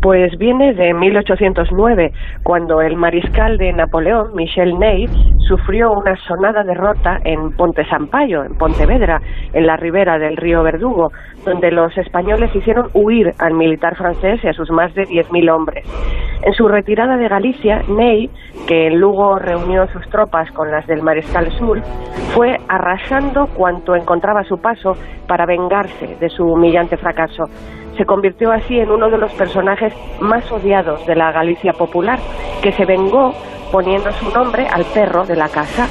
Pues viene de 1809, cuando el mariscal de Napoleón, Michel Ney, sufrió una sonada derrota en Ponte Sampaio, en Pontevedra, en la ribera del río Verdugo, donde los españoles hicieron huir al militar francés y a sus más de 10.000 hombres. En su retirada de Galicia, Ney, que en Lugo reunió sus tropas con las del mariscal Sur, fue arrasando cuanto encontraba su paso para vengarse de su humillante fracaso se convirtió así en uno de los personajes más odiados de la Galicia popular, que se vengó poniendo su nombre al perro de la casa.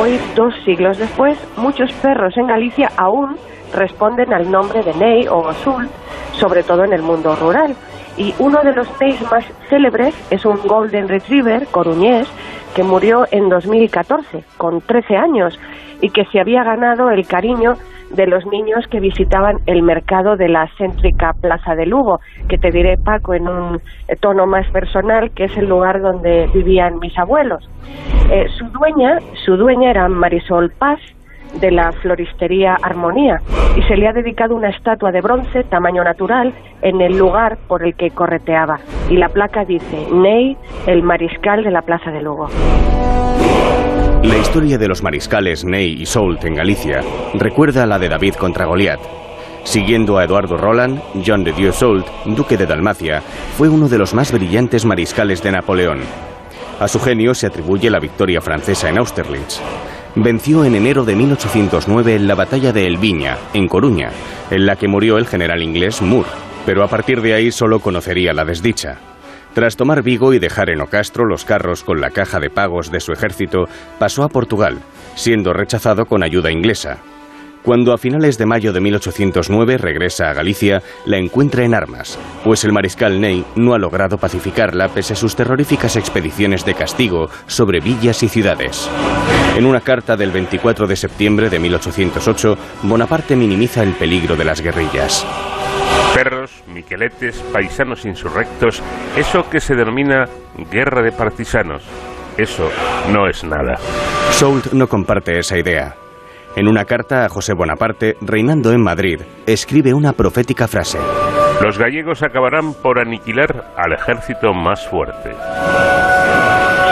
Hoy, dos siglos después, muchos perros en Galicia aún responden al nombre de Ney o Azul, sobre todo en el mundo rural. Y uno de los Neys más célebres es un Golden Retriever coruñés que murió en 2014, con 13 años, y que se había ganado el cariño de los niños que visitaban el mercado de la céntrica Plaza de Lugo, que te diré, Paco, en un tono más personal, que es el lugar donde vivían mis abuelos. Eh, su dueña, su dueña era Marisol Paz, de la floristería Armonía y se le ha dedicado una estatua de bronce tamaño natural en el lugar por el que correteaba y la placa dice Ney, el mariscal de la Plaza de Lugo. La historia de los mariscales Ney y Soult en Galicia recuerda a la de David contra Goliat. Siguiendo a Eduardo Roland, John de Dieu Soult, duque de Dalmacia, fue uno de los más brillantes mariscales de Napoleón. A su genio se atribuye la victoria francesa en Austerlitz. Venció en enero de 1809 en la batalla de El Viña, en Coruña, en la que murió el general inglés Moore, pero a partir de ahí solo conocería la desdicha. Tras tomar Vigo y dejar en Ocastro los carros con la caja de pagos de su ejército, pasó a Portugal, siendo rechazado con ayuda inglesa. Cuando a finales de mayo de 1809 regresa a Galicia, la encuentra en armas, pues el mariscal Ney no ha logrado pacificarla pese a sus terroríficas expediciones de castigo sobre villas y ciudades. En una carta del 24 de septiembre de 1808, Bonaparte minimiza el peligro de las guerrillas perros, miqueletes, paisanos insurrectos, eso que se denomina guerra de partisanos. Eso no es nada. Soult no comparte esa idea. En una carta a José Bonaparte, reinando en Madrid, escribe una profética frase. Los gallegos acabarán por aniquilar al ejército más fuerte.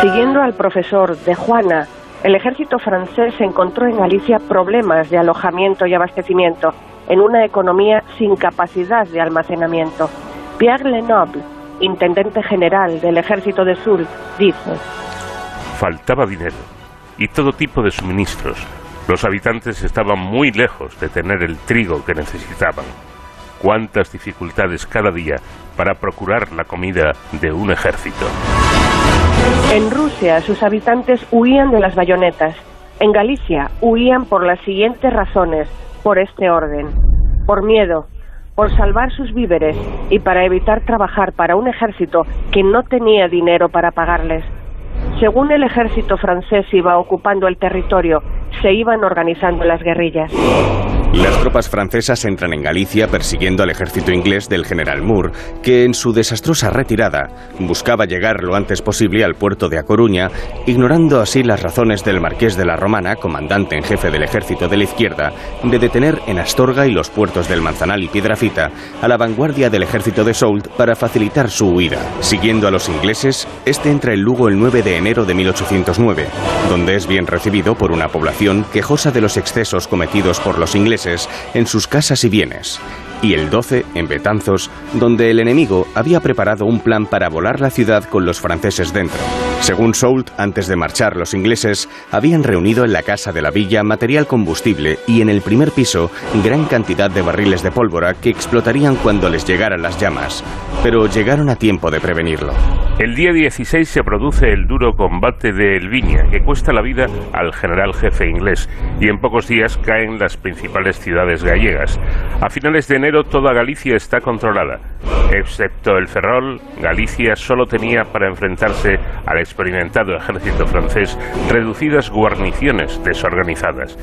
Siguiendo al profesor de Juana El ejército francés encontró en Galicia problemas de alojamiento y abastecimiento, en una economía sin capacidad de almacenamiento. Pierre Lenoble, intendente general del ejército de Sul, dice: Faltaba dinero y todo tipo de suministros. Los habitantes estaban muy lejos de tener el trigo que necesitaban. Cuántas dificultades cada día para procurar la comida de un ejército. En Rusia sus habitantes huían de las bayonetas. En Galicia huían por las siguientes razones, por este orden. Por miedo, por salvar sus víveres y para evitar trabajar para un ejército que no tenía dinero para pagarles. Según el ejército francés iba ocupando el territorio, se iban organizando las guerrillas. Las tropas francesas entran en Galicia persiguiendo al ejército inglés del general Moore, que en su desastrosa retirada buscaba llegar lo antes posible al puerto de A Coruña, ignorando así las razones del marqués de la Romana, comandante en jefe del ejército de la izquierda, de detener en Astorga y los puertos del Manzanal y Piedrafita a la vanguardia del ejército de Soult para facilitar su huida. Siguiendo a los ingleses, este entra en Lugo el 9 de enero de 1809, donde es bien recibido por una población quejosa de los excesos cometidos por los ingleses en sus casas y bienes, y el 12 en Betanzos, donde el enemigo había preparado un plan para volar la ciudad con los franceses dentro. Según Soult, antes de marchar, los ingleses habían reunido en la casa de la villa material combustible y en el primer piso gran cantidad de barriles de pólvora que explotarían cuando les llegaran las llamas, pero llegaron a tiempo de prevenirlo. El día 16 se produce el duro combate de Elviña, que cuesta la vida al general jefe inglés, y en pocos días caen las principales ciudades gallegas. A finales de enero toda Galicia está controlada. Excepto el Ferrol, Galicia solo tenía para enfrentarse al experimentado ejército francés reducidas guarniciones desorganizadas.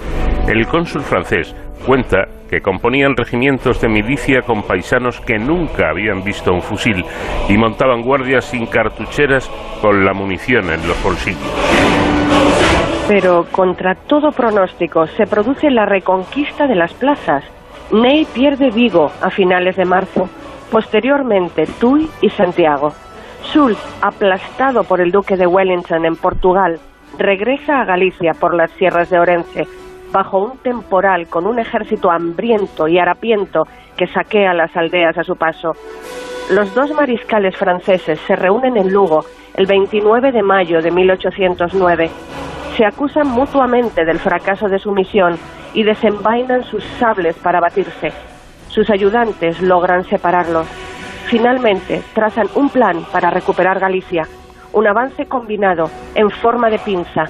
El cónsul francés cuenta que componían regimientos de milicia con paisanos que nunca habían visto un fusil y montaban guardias sin cartucheras con la munición en los bolsillos. Pero contra todo pronóstico se produce la reconquista de las plazas. Ney pierde Vigo a finales de marzo, posteriormente Tui y Santiago. Soult, aplastado por el duque de Wellington en Portugal, regresa a Galicia por las sierras de Orense, bajo un temporal con un ejército hambriento y harapiento que saquea las aldeas a su paso. Los dos mariscales franceses se reúnen en Lugo el 29 de mayo de 1809. Se acusan mutuamente del fracaso de su misión y desenvainan sus sables para batirse. Sus ayudantes logran separarlos. Finalmente, trazan un plan para recuperar Galicia, un avance combinado en forma de pinza.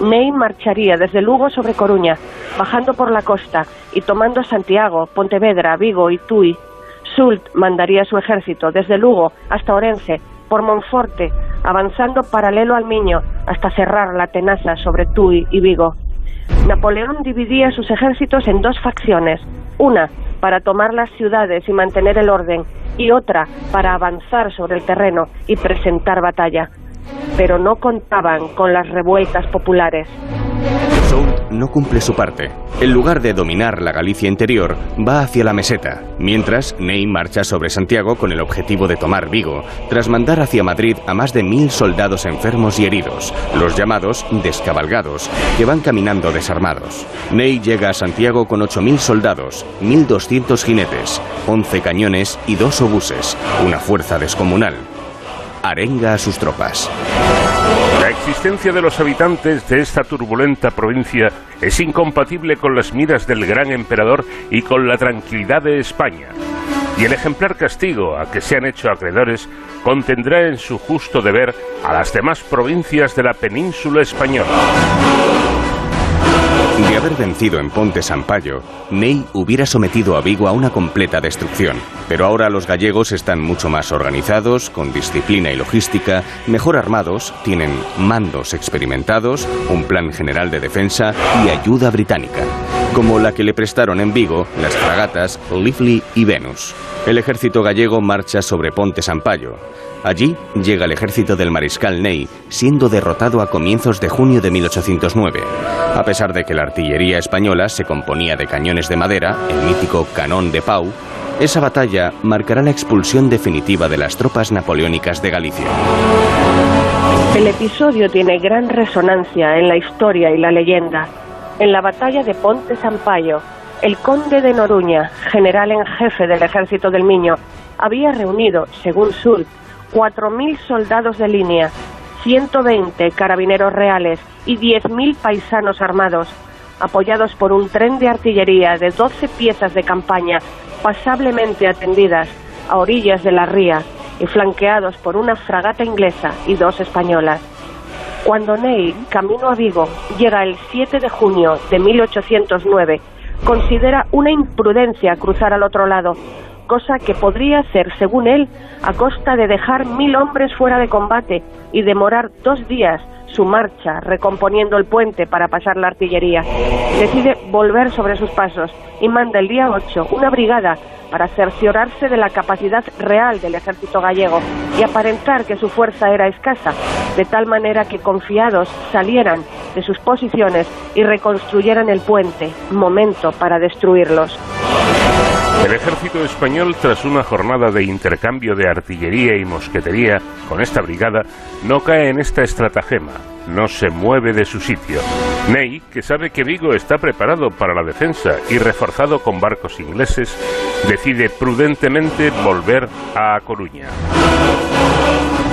Ney marcharía desde Lugo sobre Coruña, bajando por la costa y tomando Santiago, Pontevedra, Vigo y Tui. Sult mandaría su ejército desde Lugo hasta Orense, por Monforte, avanzando paralelo al Miño hasta cerrar la tenaza sobre Tui y Vigo. Napoleón dividía sus ejércitos en dos facciones, una para tomar las ciudades y mantener el orden, y otra para avanzar sobre el terreno y presentar batalla. Pero no contaban con las revueltas populares. Soult no cumple su parte. En lugar de dominar la Galicia interior, va hacia la meseta, mientras Ney marcha sobre Santiago con el objetivo de tomar Vigo, tras mandar hacia Madrid a más de mil soldados enfermos y heridos, los llamados descabalgados, que van caminando desarmados. Ney llega a Santiago con 8.000 soldados, 1.200 jinetes, 11 cañones y dos obuses, una fuerza descomunal. Arenga a sus tropas. La existencia de los habitantes de esta turbulenta provincia es incompatible con las miras del gran emperador y con la tranquilidad de España. Y el ejemplar castigo a que se han hecho acreedores contendrá en su justo deber a las demás provincias de la península española. De haber vencido en Ponte Sampaio, Ney hubiera sometido a Vigo a una completa destrucción. Pero ahora los gallegos están mucho más organizados, con disciplina y logística, mejor armados, tienen mandos experimentados, un plan general de defensa y ayuda británica, como la que le prestaron en Vigo las fragatas Lively y Venus. El ejército gallego marcha sobre Ponte Sampaio. Allí llega el ejército del mariscal Ney, siendo derrotado a comienzos de junio de 1809. A pesar de que la artillería española se componía de cañones de madera, el mítico canón de Pau, esa batalla marcará la expulsión definitiva de las tropas napoleónicas de Galicia. El episodio tiene gran resonancia en la historia y la leyenda. En la batalla de Ponte Sampaio, el conde de Noruña, general en jefe del ejército del Miño, había reunido, según Sul, 4.000 soldados de línea, 120 carabineros reales y 10.000 paisanos armados, apoyados por un tren de artillería de 12 piezas de campaña pasablemente atendidas a orillas de la ría y flanqueados por una fragata inglesa y dos españolas. Cuando Ney, camino a Vigo, llega el 7 de junio de 1809, considera una imprudencia cruzar al otro lado, cosa que podría hacer, según él, a costa de dejar mil hombres fuera de combate y demorar dos días su marcha recomponiendo el puente para pasar la artillería. Decide volver sobre sus pasos y manda el día 8 una brigada para cerciorarse de la capacidad real del ejército gallego y aparentar que su fuerza era escasa, de tal manera que confiados salieran de sus posiciones y reconstruyeran el puente, momento para destruirlos. El ejército español, tras una jornada de intercambio de artillería y mosquetería con esta brigada, no cae en esta estratagema, no se mueve de su sitio. Ney, que sabe que Vigo está preparado para la defensa y reforzado con barcos ingleses, decide prudentemente volver a Coruña.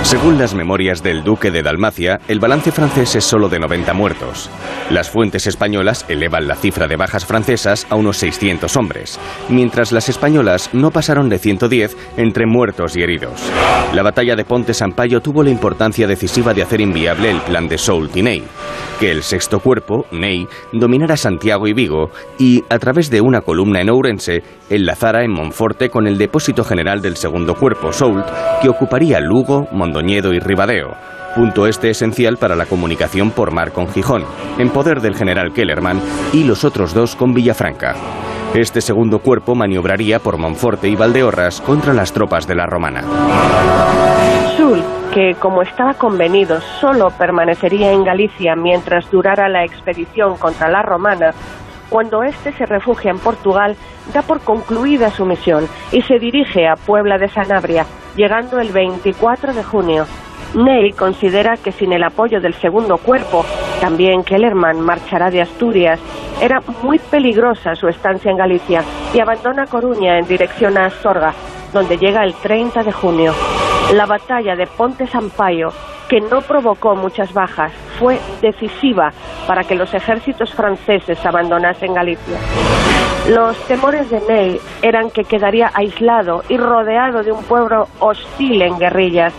Según las memorias del duque de Dalmacia, el balance francés es solo de 90 muertos. Las fuentes españolas elevan la cifra de bajas francesas a unos 600 hombres, mientras las españolas no pasaron de 110 entre muertos y heridos. La batalla de Ponte Sampaio tuvo la importancia decisiva de hacer inviable el plan de Soult y Ney, que el sexto cuerpo, Ney, dominara Santiago y Vigo y, a través de una columna en Ourense, enlazara en Monforte con el depósito general del segundo cuerpo, Soult, que ocuparía Lugo, Mondoñedo y Ribadeo, punto este esencial para la comunicación por mar con Gijón, en poder del general Kellerman, y los otros dos con Villafranca. Este segundo cuerpo maniobraría por Monforte y Valdeorras contra las tropas de la Romana. Sul, que como estaba convenido solo permanecería en Galicia mientras durara la expedición contra la Romana, cuando éste se refugia en Portugal, da por concluida su misión y se dirige a Puebla de Sanabria, llegando el 24 de junio. Ney considera que sin el apoyo del segundo cuerpo, también Kellerman marchará de Asturias, era muy peligrosa su estancia en Galicia y abandona Coruña en dirección a Astorga, donde llega el 30 de junio. La batalla de Ponte Sampaio, que no provocó muchas bajas, fue decisiva para que los ejércitos franceses abandonasen Galicia. Los temores de Ney eran que quedaría aislado y rodeado de un pueblo hostil en guerrillas.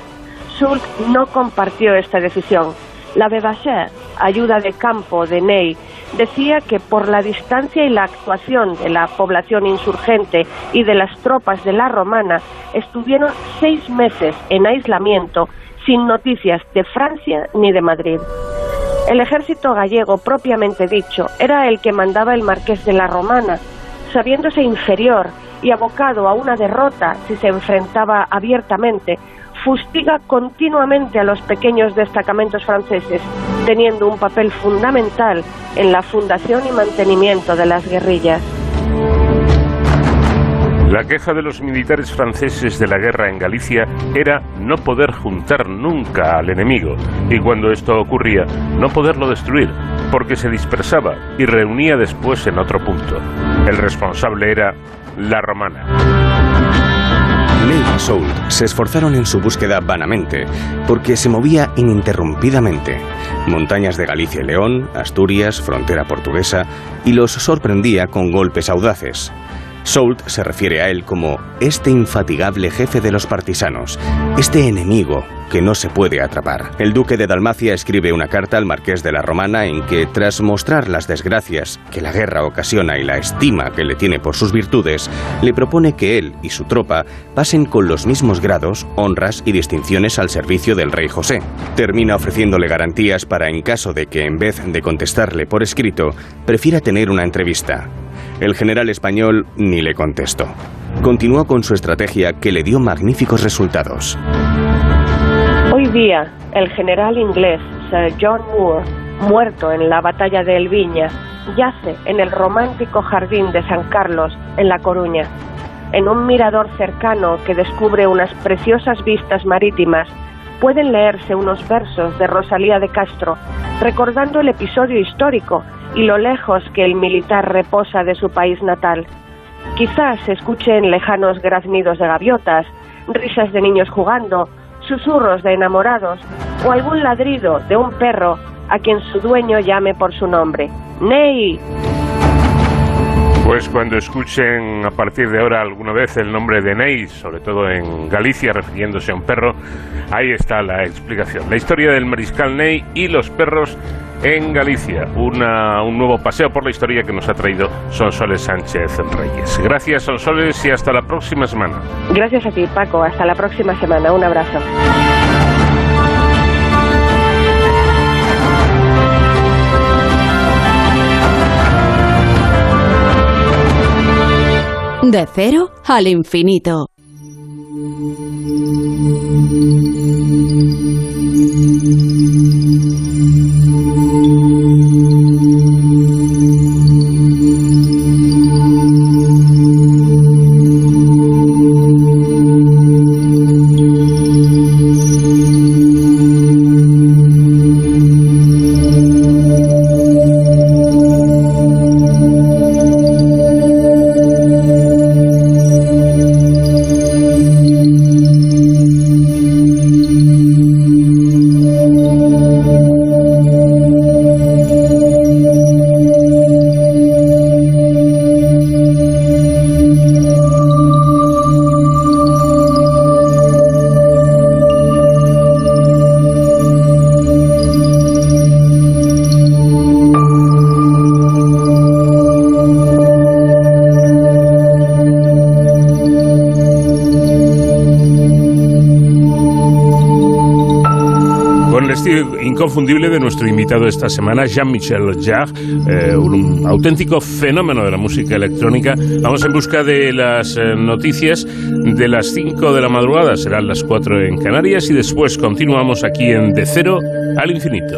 Soult no compartió esta decisión. La Bebacher, ayuda de campo de Ney, decía que por la distancia y la actuación de la población insurgente y de las tropas de la romana, estuvieron seis meses en aislamiento sin noticias de Francia ni de Madrid. El ejército gallego, propiamente dicho, era el que mandaba el marqués de la Romana, sabiéndose inferior y abocado a una derrota si se enfrentaba abiertamente, fustiga continuamente a los pequeños destacamentos franceses, teniendo un papel fundamental en la fundación y mantenimiento de las guerrillas. La queja de los militares franceses de la guerra en Galicia era no poder juntar nunca al enemigo y cuando esto ocurría no poderlo destruir porque se dispersaba y reunía después en otro punto. El responsable era la romana. Ney y Soult se esforzaron en su búsqueda vanamente, porque se movía ininterrumpidamente. Montañas de Galicia y León, Asturias, frontera portuguesa, y los sorprendía con golpes audaces. Soult se refiere a él como este infatigable jefe de los partisanos, este enemigo que no se puede atrapar. El duque de Dalmacia escribe una carta al marqués de la Romana en que, tras mostrar las desgracias que la guerra ocasiona y la estima que le tiene por sus virtudes, le propone que él y su tropa pasen con los mismos grados, honras y distinciones al servicio del rey José. Termina ofreciéndole garantías para, en caso de que, en vez de contestarle por escrito, prefiera tener una entrevista. El general español ni le contestó. Continuó con su estrategia que le dio magníficos resultados. Hoy día, el general inglés Sir John Moore, muerto en la batalla de Elviña, yace en el romántico jardín de San Carlos, en La Coruña. En un mirador cercano que descubre unas preciosas vistas marítimas, pueden leerse unos versos de Rosalía de Castro, recordando el episodio histórico y lo lejos que el militar reposa de su país natal. Quizás escuchen lejanos graznidos de gaviotas, risas de niños jugando, susurros de enamorados o algún ladrido de un perro a quien su dueño llame por su nombre. ¡Ney! Pues cuando escuchen a partir de ahora alguna vez el nombre de Ney, sobre todo en Galicia, refiriéndose a un perro, ahí está la explicación. La historia del mariscal Ney y los perros en Galicia. Una, un nuevo paseo por la historia que nos ha traído Sonsoles Sánchez Reyes. Gracias, Sonsoles, y hasta la próxima semana. Gracias a ti, Paco. Hasta la próxima semana. Un abrazo. De cero al infinito. Inconfundible de nuestro invitado esta semana, Jean-Michel Jarre, eh, un auténtico fenómeno de la música electrónica. Vamos en busca de las eh, noticias de las 5 de la madrugada, serán las 4 en Canarias y después continuamos aquí en De Cero al Infinito.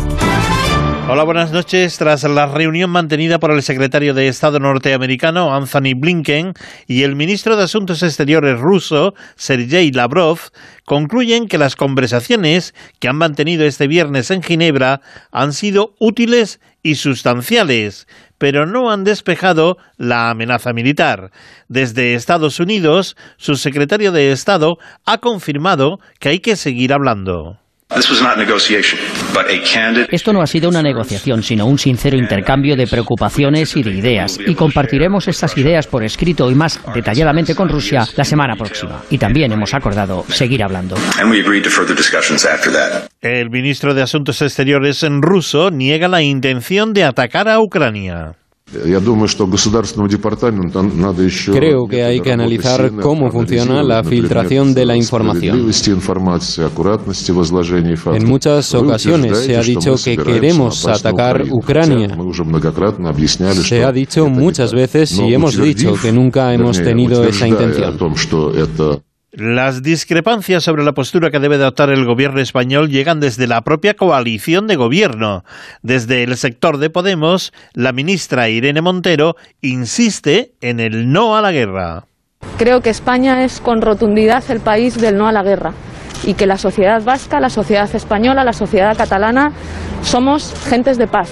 Hola, buenas noches. Tras la reunión mantenida por el secretario de Estado norteamericano Anthony Blinken y el ministro de Asuntos Exteriores ruso Sergei Lavrov, concluyen que las conversaciones que han mantenido este viernes en Ginebra han sido útiles y sustanciales, pero no han despejado la amenaza militar. Desde Estados Unidos, su secretario de Estado ha confirmado que hay que seguir hablando. Esto no ha sido una negociación, sino un sincero intercambio de preocupaciones y de ideas. Y compartiremos estas ideas por escrito y más detalladamente con Rusia la semana próxima. Y también hemos acordado seguir hablando. El ministro de Asuntos Exteriores en ruso niega la intención de atacar a Ucrania. Creo que hay que analizar cómo funciona la filtración de la información. En muchas ocasiones se ha dicho que queremos atacar Ucrania. Se ha dicho muchas veces y hemos dicho que nunca hemos tenido esa intención. Las discrepancias sobre la postura que debe adoptar el gobierno español llegan desde la propia coalición de gobierno. Desde el sector de Podemos, la ministra Irene Montero insiste en el no a la guerra. Creo que España es con rotundidad el país del no a la guerra y que la sociedad vasca, la sociedad española, la sociedad catalana somos gentes de paz.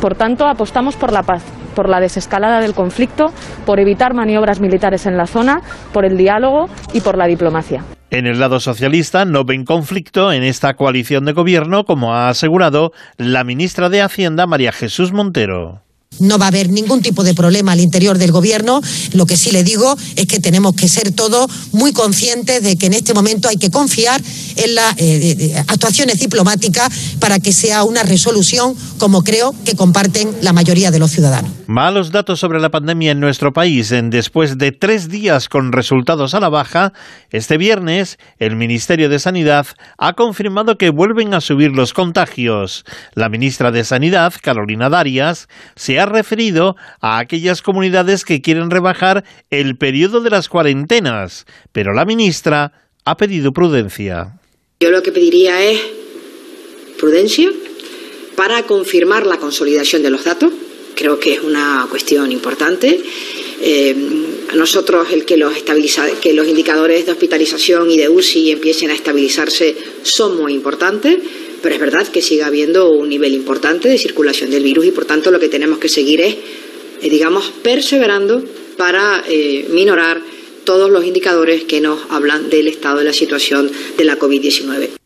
Por tanto, apostamos por la paz por la desescalada del conflicto, por evitar maniobras militares en la zona, por el diálogo y por la diplomacia. En el lado socialista no ven conflicto en esta coalición de gobierno, como ha asegurado la ministra de Hacienda, María Jesús Montero. No va a haber ningún tipo de problema al interior del gobierno. Lo que sí le digo es que tenemos que ser todos muy conscientes de que en este momento hay que confiar en las eh, actuaciones diplomáticas para que sea una resolución como creo que comparten la mayoría de los ciudadanos. Malos datos sobre la pandemia en nuestro país. En después de tres días con resultados a la baja, este viernes el Ministerio de Sanidad ha confirmado que vuelven a subir los contagios. La ministra de Sanidad, Carolina Darias, se ha referido a aquellas comunidades que quieren rebajar el periodo de las cuarentenas, pero la ministra ha pedido prudencia. Yo lo que pediría es prudencia para confirmar la consolidación de los datos. Creo que es una cuestión importante. Eh, a nosotros el que los, que los indicadores de hospitalización y de UCI empiecen a estabilizarse son muy importantes pero es verdad que sigue habiendo un nivel importante de circulación del virus y por tanto lo que tenemos que seguir es, eh, digamos, perseverando para eh, minorar todos los indicadores que nos hablan del estado de la situación de la COVID-19.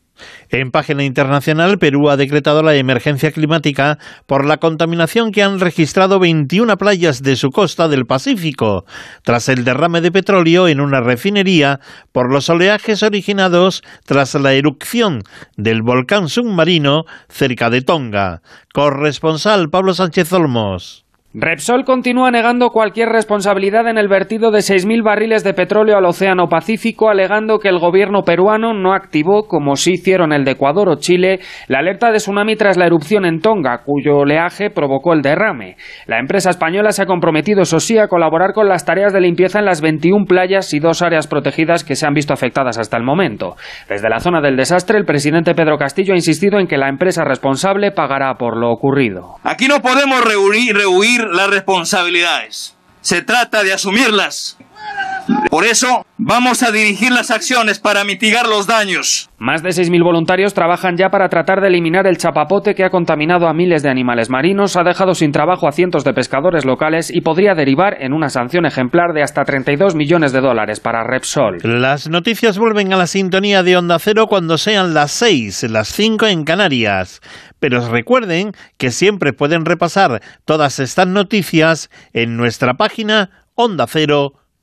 En página internacional, Perú ha decretado la emergencia climática por la contaminación que han registrado 21 playas de su costa del Pacífico, tras el derrame de petróleo en una refinería por los oleajes originados tras la erupción del volcán submarino cerca de Tonga. Corresponsal Pablo Sánchez Olmos. Repsol continúa negando cualquier responsabilidad en el vertido de 6.000 barriles de petróleo al Océano Pacífico, alegando que el gobierno peruano no activó, como sí hicieron el de Ecuador o Chile, la alerta de tsunami tras la erupción en Tonga, cuyo oleaje provocó el derrame. La empresa española se ha comprometido, eso sí, a colaborar con las tareas de limpieza en las 21 playas y dos áreas protegidas que se han visto afectadas hasta el momento. Desde la zona del desastre, el presidente Pedro Castillo ha insistido en que la empresa responsable pagará por lo ocurrido. Aquí no podemos rehuir, las responsabilidades. Se trata de asumirlas. Por eso vamos a dirigir las acciones para mitigar los daños. Más de 6.000 voluntarios trabajan ya para tratar de eliminar el chapapote que ha contaminado a miles de animales marinos, ha dejado sin trabajo a cientos de pescadores locales y podría derivar en una sanción ejemplar de hasta 32 millones de dólares para Repsol. Las noticias vuelven a la sintonía de Onda Cero cuando sean las 6, las 5 en Canarias. Pero recuerden que siempre pueden repasar todas estas noticias en nuestra página ondacero.com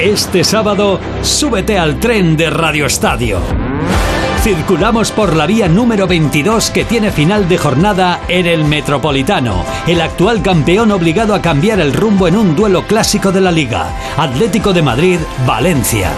Este sábado, súbete al tren de Radio Estadio. Circulamos por la vía número 22 que tiene final de jornada en el Metropolitano. El actual campeón obligado a cambiar el rumbo en un duelo clásico de la liga. Atlético de Madrid, Valencia.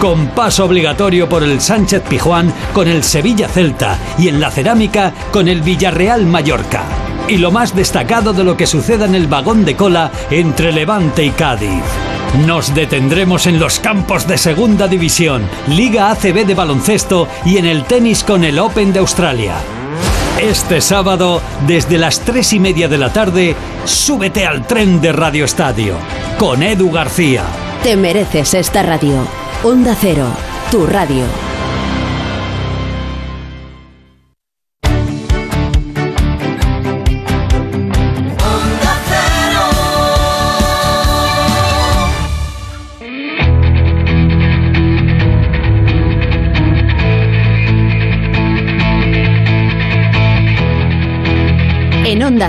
Con paso obligatorio por el Sánchez Pijuán con el Sevilla Celta y en la cerámica con el Villarreal Mallorca. Y lo más destacado de lo que suceda en el vagón de cola entre Levante y Cádiz. Nos detendremos en los campos de Segunda División, Liga ACB de baloncesto y en el tenis con el Open de Australia. Este sábado, desde las 3 y media de la tarde, súbete al tren de Radio Estadio con Edu García. Te mereces esta radio. Onda Cero, tu radio.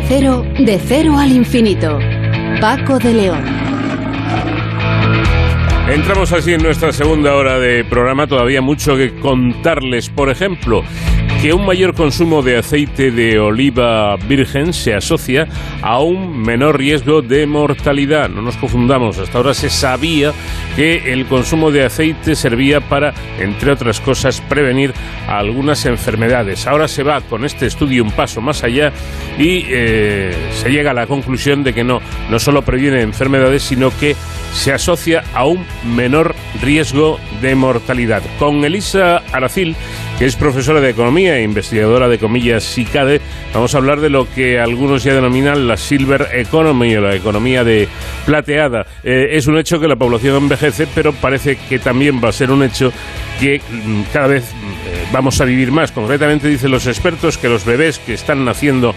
Cero, de cero al infinito. Paco de León. Entramos así en nuestra segunda hora de programa, todavía mucho que contarles. Por ejemplo, que un mayor consumo de aceite de oliva virgen se asocia a un menor riesgo de mortalidad. No nos confundamos, hasta ahora se sabía que el consumo de aceite servía para, entre otras cosas, prevenir algunas enfermedades. Ahora se va con este estudio un paso más allá y eh, se llega a la conclusión de que no, no solo previene enfermedades, sino que se asocia a un menor riesgo de mortalidad. Con Elisa Aracil, que es profesora de economía e investigadora de comillas SICADE, vamos a hablar de lo que algunos ya denominan la Silver Economy o la economía de plateada. Eh, es un hecho que la población envejece, pero parece que también va a ser un hecho que mm, cada vez eh, vamos a vivir más. Concretamente dicen los expertos que los bebés que están naciendo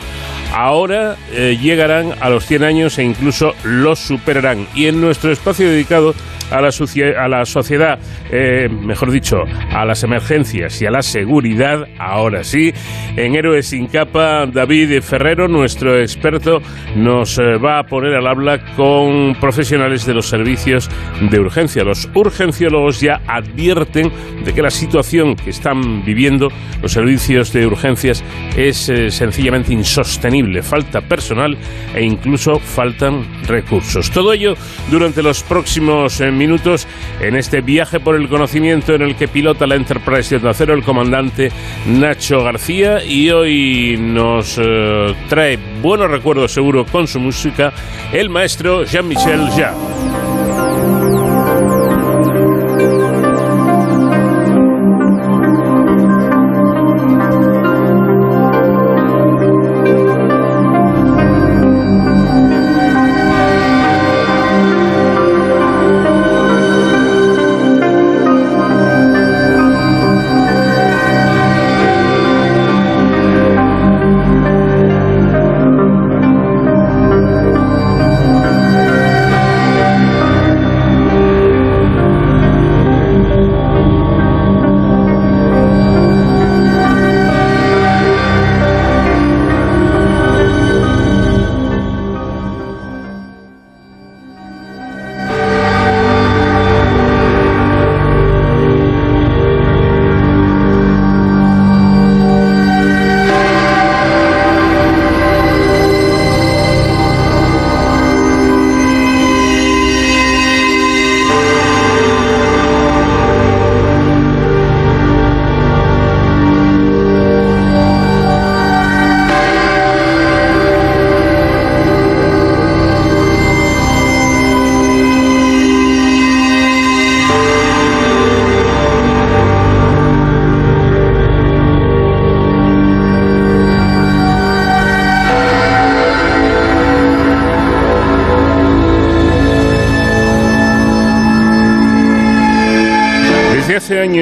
ahora eh, llegarán a los 100 años e incluso los superarán. Y en nuestro espacio dedicado a la, a la sociedad, eh, mejor dicho, a las emergencias y a la seguridad, ahora sí, en Héroes sin capa, David Ferrero, nuestro experto, nos eh, va a poner al habla con profesionales de los servicios de urgencia. Los urgenciólogos ya advierten de que la situación que están viviendo los servicios de urgencias es eh, sencillamente insostenible. Falta personal e incluso faltan recursos. Todo ello durante los próximos minutos en este viaje por el conocimiento en el que pilota la Enterprise de Acero el comandante Nacho García y hoy nos eh, trae buenos recuerdos seguro con su música el maestro Jean-Michel Jarre.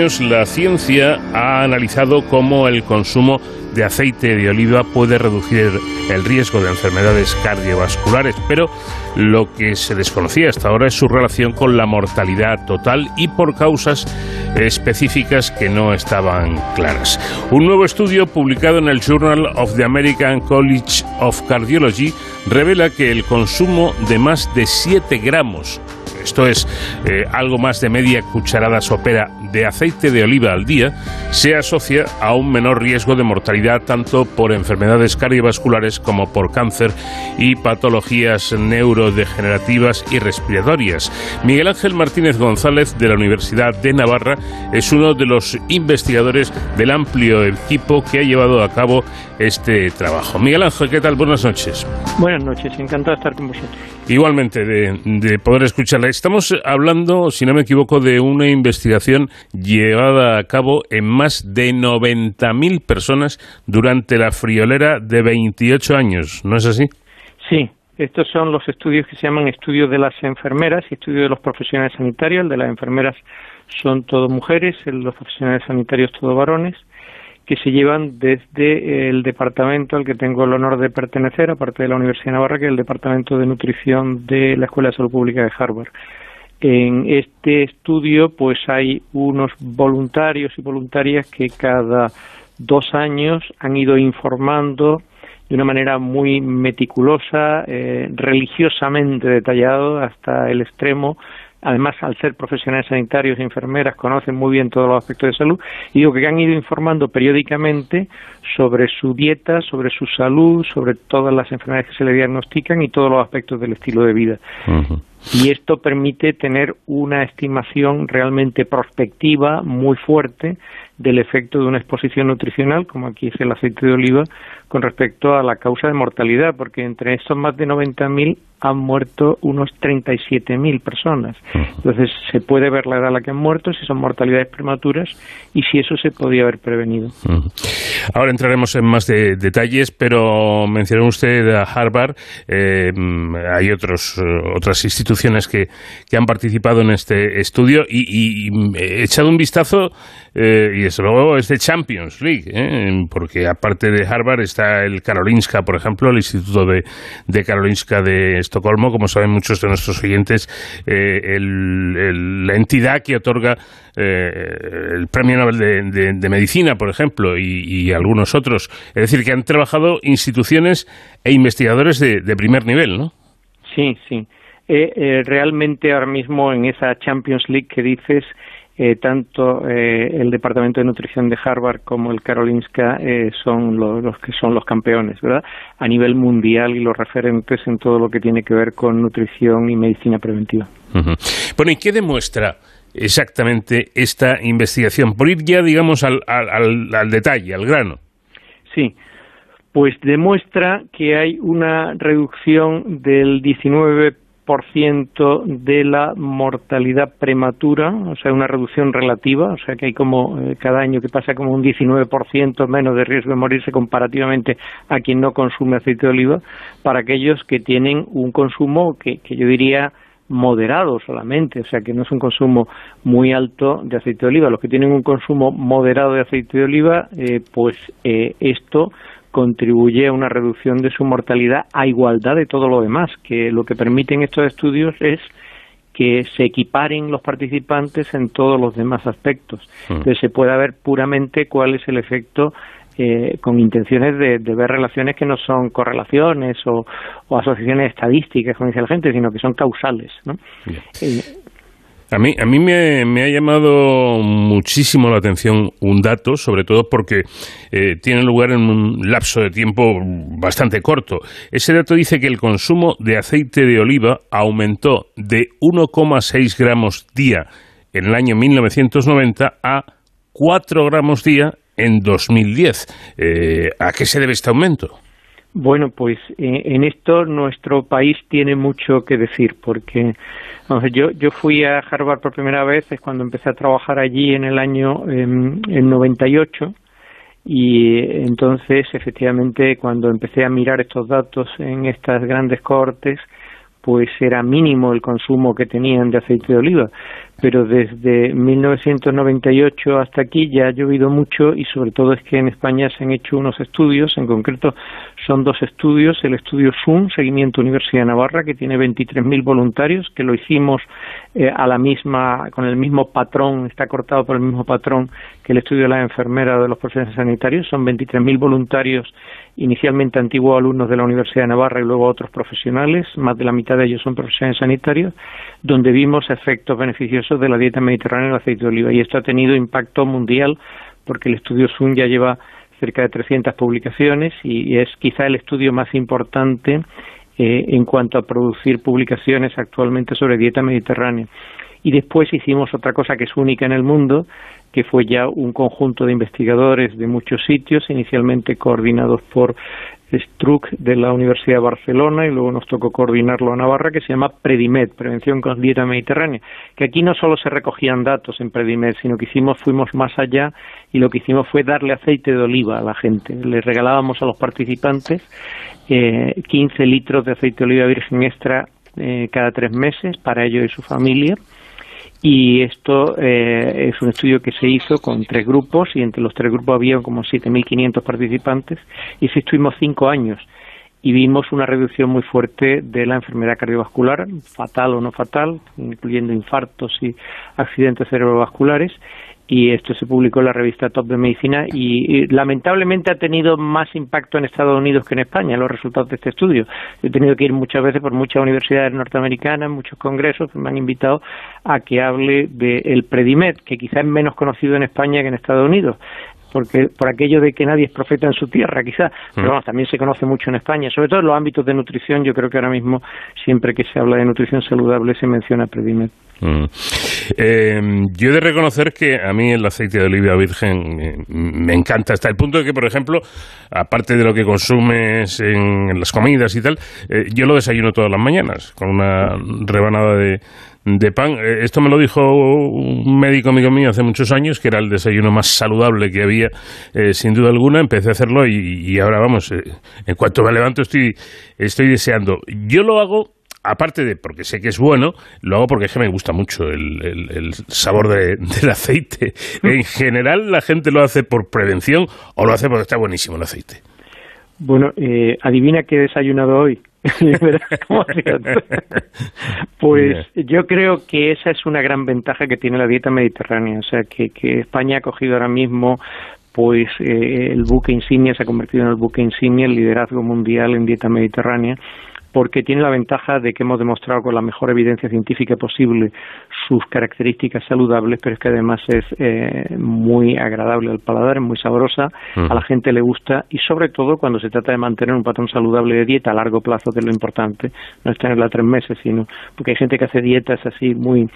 La ciencia ha analizado cómo el consumo de aceite de oliva puede reducir el riesgo de enfermedades cardiovasculares, pero lo que se desconocía hasta ahora es su relación con la mortalidad total y por causas específicas que no estaban claras. Un nuevo estudio publicado en el Journal of the American College of Cardiology revela que el consumo de más de 7 gramos esto es eh, algo más de media cucharada sopera de aceite de oliva al día, se asocia a un menor riesgo de mortalidad tanto por enfermedades cardiovasculares como por cáncer y patologías neurodegenerativas y respiratorias. Miguel Ángel Martínez González de la Universidad de Navarra es uno de los investigadores del amplio equipo que ha llevado a cabo este trabajo. Miguel Ángel, ¿qué tal? Buenas noches. Buenas noches, encantado de estar con vosotros. Igualmente, de, de poder escucharla. Estamos hablando, si no me equivoco, de una investigación llevada a cabo en más de 90.000 personas durante la friolera de 28 años, ¿no es así? Sí, estos son los estudios que se llaman estudios de las enfermeras y estudios de los profesionales sanitarios. El de las enfermeras son todo mujeres, el de los profesionales sanitarios todo varones, que se llevan desde el departamento al que tengo el honor de pertenecer, aparte de la Universidad de Navarra, que es el Departamento de Nutrición de la Escuela de Salud Pública de Harvard. En este estudio, pues hay unos voluntarios y voluntarias que cada dos años han ido informando de una manera muy meticulosa, eh, religiosamente detallado hasta el extremo, además al ser profesionales sanitarios y enfermeras conocen muy bien todos los aspectos de salud. Y digo que han ido informando periódicamente sobre su dieta, sobre su salud, sobre todas las enfermedades que se le diagnostican y todos los aspectos del estilo de vida. Y esto permite tener una estimación realmente prospectiva muy fuerte del efecto de una exposición nutricional, como aquí es el aceite de oliva, con respecto a la causa de mortalidad, porque entre estos más de 90.000 han muerto unos 37.000 personas. Entonces se puede ver la edad a la que han muerto, si son mortalidades prematuras y si eso se podía haber prevenido. Ahora entraremos en más detalles, pero mencionó usted a Harvard. Eh, hay otros, otras instituciones que, que, han participado en este estudio y, he echado un vistazo eh, y desde luego es de Champions League, ¿eh? porque aparte de Harvard está el Karolinska, por ejemplo, el Instituto de, de Karolinska de Estocolmo, como saben muchos de nuestros oyentes, eh, la entidad que otorga eh, el Premio Nobel de, Medicina, por ejemplo, y, algunos otros. Es decir, que han trabajado instituciones e investigadores de, primer nivel, ¿no? Sí, sí. Realmente ahora mismo en esa Champions League que dices, eh, tanto eh, el Departamento de Nutrición de Harvard como el Karolinska eh, son los, que son los campeones, ¿verdad? A nivel mundial y los referentes en todo lo que tiene que ver con nutrición y medicina preventiva. Bueno, ¿y qué demuestra exactamente esta investigación? Por ir ya, digamos, al, al, al detalle, al grano. Sí, pues demuestra que hay una reducción del 19 ciento de la mortalidad prematura, o sea, una reducción relativa, o sea, que hay como eh, cada año que pasa como un 19% menos de riesgo de morirse comparativamente a quien no consume aceite de oliva, para aquellos que tienen un consumo que, yo diría moderado solamente, o sea que no es un consumo muy alto de aceite de oliva. Los que tienen un consumo moderado de aceite de oliva, eh, pues eh, esto contribuye a una reducción de su mortalidad a igualdad de todo lo demás, que lo que permiten estos estudios es que se equiparen los participantes en todos los demás aspectos. Hmm. Entonces se puede ver puramente cuál es el efecto eh, con intenciones de, ver relaciones que no son correlaciones o, asociaciones estadísticas, como dice la gente, sino que son causales. ¿no? A mí, a mí me, ha llamado muchísimo la atención un dato, sobre todo porque eh, tiene lugar en un lapso de tiempo bastante corto. Ese dato dice que el consumo de aceite de oliva aumentó de 1,6 gramos día en el año 1990 a 4 gramos día en 2010. Eh, ¿A qué se debe este aumento? Bueno, pues eh, en esto nuestro país tiene mucho que decir, porque yo, yo fui a Harvard por primera vez es cuando empecé a trabajar allí en el año em, en 98 y entonces efectivamente cuando empecé a mirar estos datos en estas grandes cortes pues era mínimo el consumo que tenían de aceite de oliva pero desde 1998 hasta aquí ya ha llovido mucho y sobre todo es que en España se han hecho unos estudios, en concreto son dos estudios, el estudio SUN, Seguimiento Universidad de Navarra, que tiene 23.000 voluntarios, que lo hicimos eh, a la misma, con el mismo patrón, está cortado por el mismo patrón que el estudio de la enfermera de los profesionales sanitarios, son 23.000 voluntarios inicialmente antiguos alumnos de la Universidad de Navarra y luego otros profesionales, más de la mitad de ellos son profesionales sanitarios, donde vimos efectos beneficiosos de la dieta mediterránea el aceite de oliva. Y esto ha tenido impacto mundial porque el estudio SUN ya lleva cerca de 300 publicaciones y es quizá el estudio más importante eh, en cuanto a producir publicaciones actualmente sobre dieta mediterránea. Y después hicimos otra cosa que es única en el mundo, que fue ya un conjunto de investigadores de muchos sitios, inicialmente coordinados por Struck de la Universidad de Barcelona y luego nos tocó coordinarlo a Navarra, que se llama Predimed, Prevención con Dieta Mediterránea, que aquí no solo se recogían datos en Predimed, sino que hicimos, fuimos más allá y lo que hicimos fue darle aceite de oliva a la gente. Le regalábamos a los participantes eh, 15 litros de aceite de oliva virgen extra eh, cada tres meses para ellos y su familia y esto eh, es un estudio que se hizo con tres grupos y entre los tres grupos había como 7.500 participantes y se estuvimos cinco años. Y vimos una reducción muy fuerte de la enfermedad cardiovascular, fatal o no fatal, incluyendo infartos y accidentes cerebrovasculares, y esto se publicó en la revista Top de Medicina y, lamentablemente ha tenido más impacto en Estados Unidos que en España los resultados de este estudio. He tenido que ir muchas veces por muchas universidades norteamericanas, muchos congresos, me han invitado a que hable del Predimed, que quizás es menos conocido en España que en Estados Unidos porque por aquello de que nadie es profeta en su tierra, quizás, pero mm. vamos, también se conoce mucho en España, sobre todo en los ámbitos de nutrición, yo creo que ahora mismo siempre que se habla de nutrición saludable se menciona Predimed. Mm. Eh, yo he de reconocer que a mí el aceite de oliva virgen me encanta, hasta el punto de que, por ejemplo, aparte de lo que consumes en, las comidas y tal, eh, yo lo desayuno todas las mañanas con una rebanada de, de pan. Eh, esto me lo dijo un médico amigo mío hace muchos años, que era el desayuno más saludable que había, eh, sin duda alguna. Empecé a hacerlo y, ahora, vamos, eh, en cuanto me levanto estoy, estoy deseando. Yo lo hago aparte de porque sé que es bueno, lo hago porque es que me gusta mucho el, sabor del aceite. En general, la gente lo hace por prevención o lo hace porque está buenísimo el aceite. Bueno, adivina qué he desayunado hoy. pues yo creo que esa es una gran ventaja que tiene la dieta mediterránea, o sea, que, que España ha cogido ahora mismo pues eh, el buque insignia se ha convertido en el buque insignia, el liderazgo mundial en dieta mediterránea porque tiene la ventaja de que hemos demostrado con la mejor evidencia científica posible sus características saludables, pero es que además es eh, muy agradable al paladar, es muy sabrosa, a la gente le gusta y sobre todo cuando se trata de mantener un patrón saludable de dieta a largo plazo, que es lo importante, no es tenerla tres meses, sino porque hay gente que hace dietas así muy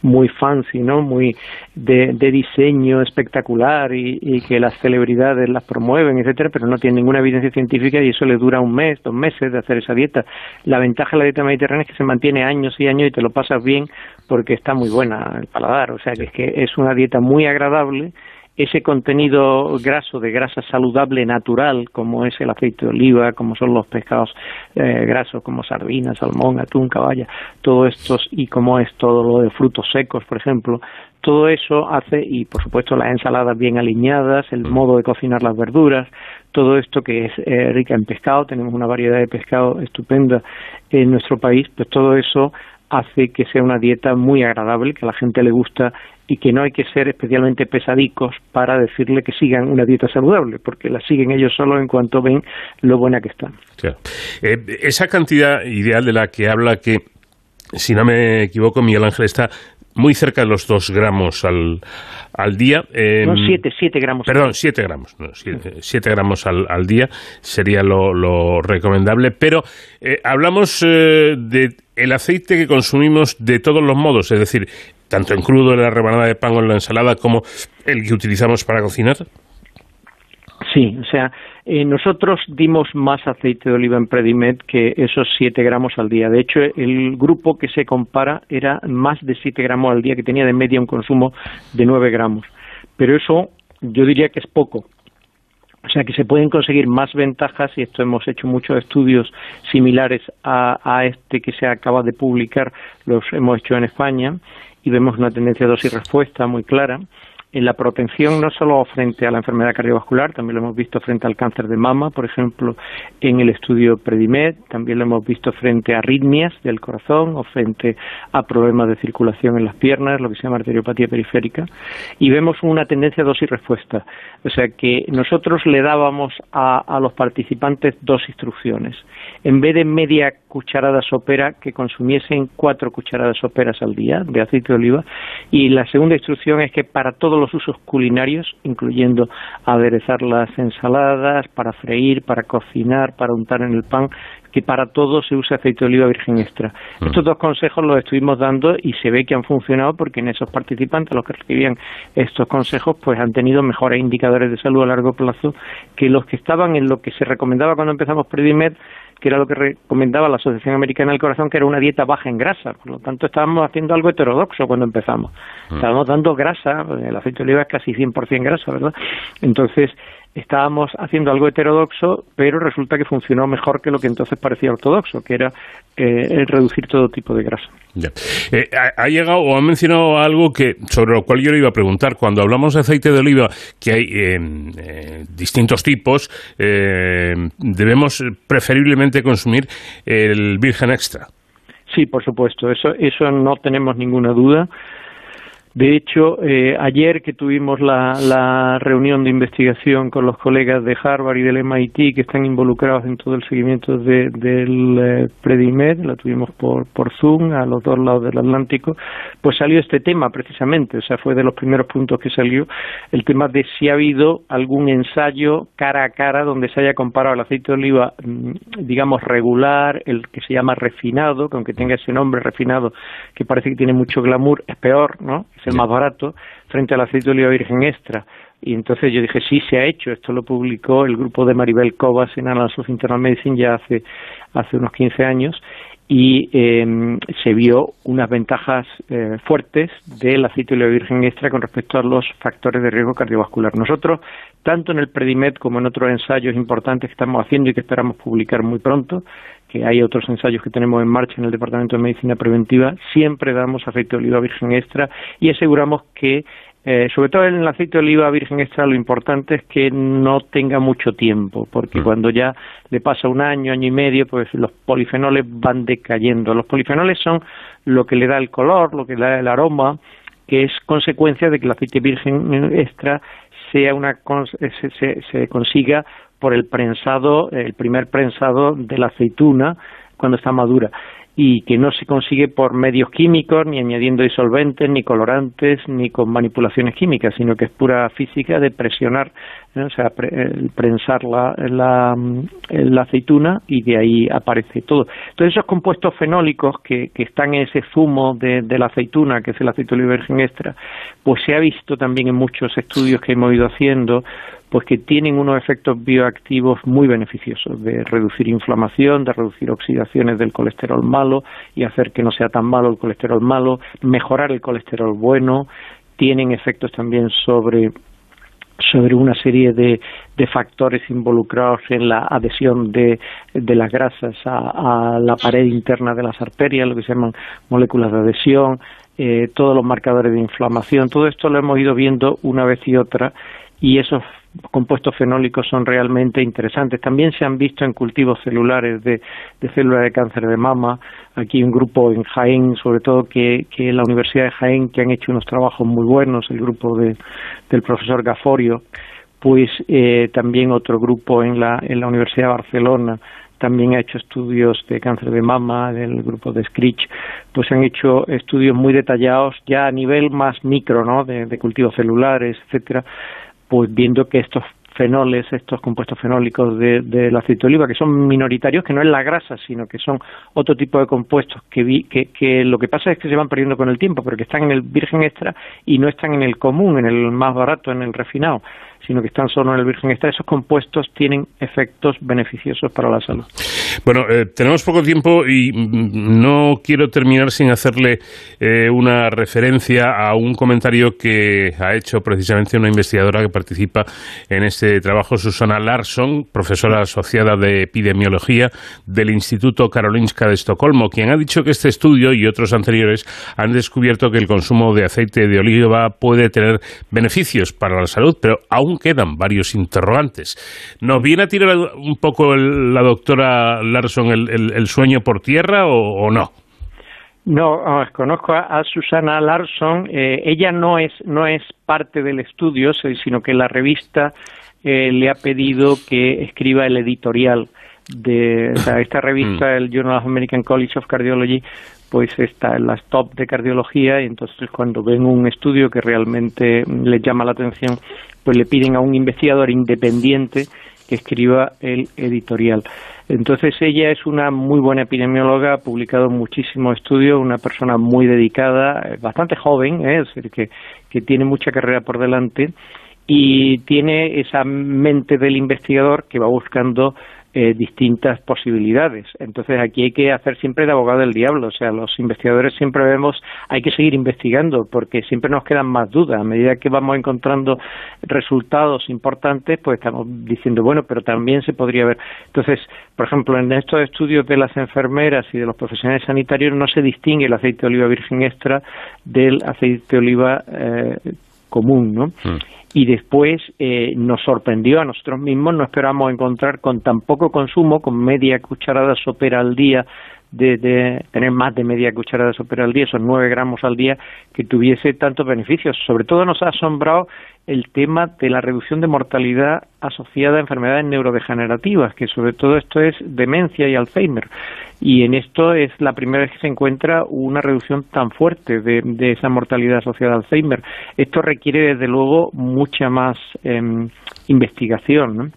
muy fancy, ¿no? Muy de, diseño espectacular y, y, que las celebridades las promueven, etcétera, pero no tiene ninguna evidencia científica y eso le dura un mes, dos meses de hacer esa dieta. La ventaja de la dieta mediterránea es que se mantiene años y años y te lo pasas bien porque está muy buena el paladar, o sea que es que es una dieta muy agradable ese contenido graso de grasa saludable natural, como es el aceite de oliva, como son los pescados eh, grasos, como sardinas, salmón, atún, caballa, todo esto, y como es todo lo de frutos secos, por ejemplo, todo eso hace, y por supuesto las ensaladas bien alineadas, el modo de cocinar las verduras, todo esto que es eh, rica en pescado, tenemos una variedad de pescado estupenda en nuestro país, pues todo eso hace que sea una dieta muy agradable, que a la gente le gusta y que no hay que ser especialmente pesadicos para decirle que sigan una dieta saludable, porque la siguen ellos solo en cuanto ven lo buena que están. Eh, esa cantidad ideal de la que habla que, si no me equivoco, Miguel Ángel está muy cerca de los 2 gramos al, al día. no, 7, 7 gramos. Perdón, 7 gramos. 7 gramos al, al, día sería lo, lo recomendable. Pero eh, hablamos eh, de el aceite que consumimos de todos los modos, es decir, tanto en crudo, en la rebanada de pan o en la ensalada, como el que utilizamos para cocinar. Sí, o sea, eh, nosotros dimos más aceite de oliva en Predimed que esos 7 gramos al día. De hecho, el grupo que se compara era más de 7 gramos al día, que tenía de media un consumo de 9 gramos. Pero eso yo diría que es poco. O sea que se pueden conseguir más ventajas y esto hemos hecho muchos estudios similares a, a este que se acaba de publicar, los hemos hecho en España y vemos una tendencia de dosis-respuesta muy clara en la protección no solo frente a la enfermedad cardiovascular, también lo hemos visto frente al cáncer de mama, por ejemplo, en el estudio Predimed, también lo hemos visto frente a arritmias del corazón o frente a problemas de circulación en las piernas, lo que se llama arteriopatía periférica, y vemos una tendencia dosis-respuesta. O sea que nosotros le dábamos a, a los participantes dos instrucciones. En vez de media cucharada sopera, que consumiesen cuatro cucharadas soperas al día de aceite de oliva, y la segunda instrucción es que para todos los usos culinarios, incluyendo aderezar las ensaladas, para freír, para cocinar, para untar en el pan, que para todo se usa aceite de oliva virgen extra. Mm. Estos dos consejos los estuvimos dando y se ve que han funcionado porque en esos participantes, los que recibían estos consejos, pues han tenido mejores indicadores de salud a largo plazo que los que estaban en lo que se recomendaba cuando empezamos Predimed, que era lo que recomendaba la Asociación Americana del Corazón, que era una dieta baja en grasa. Por lo tanto, estábamos haciendo algo heterodoxo cuando empezamos. Mm. Estábamos dando grasa, el aceite de oliva es casi 100% grasa, ¿verdad? Entonces, estábamos haciendo algo heterodoxo, pero resulta que funcionó mejor que lo que entonces parecía ortodoxo, que era eh, reducir todo tipo de grasa. Eh, ha, llegado o ha mencionado algo que sobre lo cual yo le iba a preguntar. Cuando hablamos de aceite de oliva, que hay eh, distintos tipos, debemos preferiblemente consumir el virgen extra. Sí, por supuesto. Eso, eso no tenemos ninguna duda De hecho, eh, ayer que tuvimos la, reunión de investigación con los colegas de Harvard y del MIT que están involucrados en todo el seguimiento del eh, Predimed, la tuvimos por, por Zoom a los dos lados del Atlántico, pues salió este tema precisamente, o sea, fue de los primeros puntos que salió, el tema de si ha habido algún ensayo cara a cara donde se haya comparado el aceite de oliva, mm, digamos, regular, el que se llama refinado, que aunque tenga ese nombre refinado, que parece que tiene mucho glamour, es peor, ¿no? El más barato, frente al aceite de oliva virgen extra. Y entonces yo dije, sí, se ha hecho. Esto lo publicó el grupo de Maribel Cobas en Annals of Internal Medicine ya hace, hace unos 15 años y em, se vio unas ventajas eh, fuertes del aceite de oliva virgen extra con respecto a los factores de riesgo cardiovascular. Nosotros, tanto en el Predimed como en otros ensayos importantes que estamos haciendo y que esperamos publicar muy pronto, que hay otros ensayos que tenemos en marcha en el Departamento de Medicina Preventiva, siempre damos aceite de oliva virgen extra y aseguramos que, eh, sobre todo en el aceite de oliva virgen extra, lo importante es que no tenga mucho tiempo, porque mm. cuando ya le pasa un año, año y medio, pues los polifenoles van decayendo. Los polifenoles son lo que le da el color, lo que le da el aroma, que es consecuencia de que el aceite virgen extra sea una se, se consiga por el prensado, el primer prensado de la aceituna cuando está madura y que no se consigue por medios químicos, ni añadiendo disolventes, ni colorantes, ni con manipulaciones químicas, sino que es pura física de presionar, o sea, prensar la, la, aceituna y de ahí aparece todo. Entonces esos compuestos fenólicos que, que están en ese zumo de, de, la aceituna, que es el aceite virgen extra, pues se ha visto también en muchos estudios que hemos ido haciendo, pues que tienen unos efectos bioactivos muy beneficiosos de reducir inflamación, de reducir oxidaciones del colesterol malo y hacer que no sea tan malo el colesterol malo, mejorar el colesterol bueno, tienen efectos también sobre sobre una serie de, de, factores involucrados en la adhesión de, de las grasas a, la pared interna de las arterias, lo que se llaman moléculas de adhesión, eh, todos los marcadores de inflamación, todo esto lo hemos ido viendo una vez y otra y esos compuestos fenólicos son realmente interesantes. También se han visto en cultivos celulares de, células de cáncer de mama. Aquí un grupo en Jaén, sobre todo que, que la Universidad de Jaén, que han hecho unos trabajos muy buenos, el grupo de, del profesor Gaforio, pues eh, también otro grupo en la, en la Universidad de Barcelona también ha hecho estudios de cáncer de mama, del grupo de Scritch, pues han hecho estudios muy detallados ya a nivel más micro, ¿no? De, de cultivos celulares, etcétera, pues viendo que estos fenoles, estos compuestos fenólicos del de, aceite de oliva, que son minoritarios, que no es la grasa, sino que son otro tipo de compuestos que, vi, que, que lo que pasa es que se van perdiendo con el tiempo, pero que están en el virgen extra y no están en el común, en el más barato, en el refinado sino que están solo en el virgen extra, esos compuestos tienen efectos beneficiosos para la salud. Bueno, eh, tenemos poco tiempo y no quiero terminar sin hacerle eh, una referencia a un comentario que ha hecho precisamente una investigadora que participa en este trabajo, Susana Larsson, profesora asociada de epidemiología del Instituto Karolinska de Estocolmo, quien ha dicho que este estudio y otros anteriores han descubierto que el consumo de aceite de oliva puede tener beneficios para la salud, pero aún quedan varios interrogantes. ¿Nos viene a tirar un poco la doctora Larson el, sueño por tierra o, no? No, conozco a, Susana Larson. Eh, ella no es, no es parte del estudio, sino que la revista eh, le ha pedido que escriba el editorial de esta revista, mm. el Journal of American College of Cardiology, pues está en las top de cardiología y entonces cuando ven un estudio que realmente les llama la atención, pues le piden a un investigador independiente que escriba el editorial. Entonces ella es una muy buena epidemióloga, ha publicado muchísimos estudios, una persona muy dedicada, eh, bastante joven, ¿eh? es decir, que, que tiene mucha carrera por delante y tiene esa mente del investigador que va buscando eh, distintas posibilidades. Entonces aquí hay que hacer siempre de abogado del diablo, o sea, los investigadores siempre vemos, hay que seguir investigando porque siempre nos quedan más dudas. A medida que vamos encontrando resultados importantes, pues estamos diciendo, bueno, pero también se podría ver. Entonces, por ejemplo, en estos estudios de las enfermeras y de los profesionales sanitarios no se distingue el aceite de oliva virgen extra del aceite de oliva eh, común, ¿no? Mm y después eh, nos sorprendió a nosotros mismos, no esperamos encontrar con tan poco consumo, con media cucharada sopera al día de, tener más de media cucharada de sopa al día, esos 9 gramos al día, que tuviese tantos beneficios. Sobre todo nos ha asombrado el tema de la reducción de mortalidad asociada a enfermedades neurodegenerativas, que sobre todo esto es demencia y Alzheimer. Y en esto es la primera vez que se encuentra una reducción tan fuerte de, esa mortalidad asociada a Alzheimer. Esto requiere, desde luego, mucha más em, investigación. ¿no?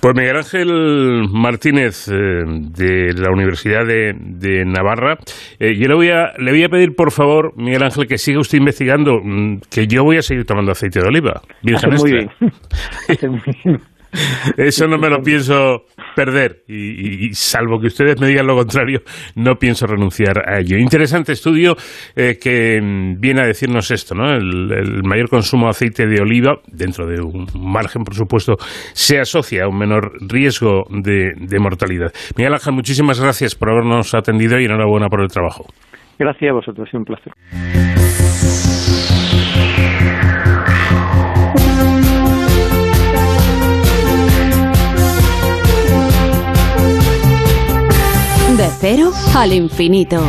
Pues Miguel Ángel Martínez eh, de la Universidad de, Navarra, eh, yo le voy, a, le voy a pedir por favor, Miguel Ángel, que siga usted investigando, mm, que yo voy a seguir tomando aceite de oliva. muy bien. Eso no me lo pienso perder y, salvo que ustedes me digan lo contrario, no pienso renunciar a ello. Interesante estudio eh, que viene a decirnos esto, ¿no? El, mayor consumo de aceite de oliva, dentro de un margen, por supuesto, se asocia a un menor riesgo de, mortalidad. Miguel Ángel, muchísimas gracias por habernos atendido y enhorabuena por el trabajo. Gracias a vosotros, un placer. Cero al infinito.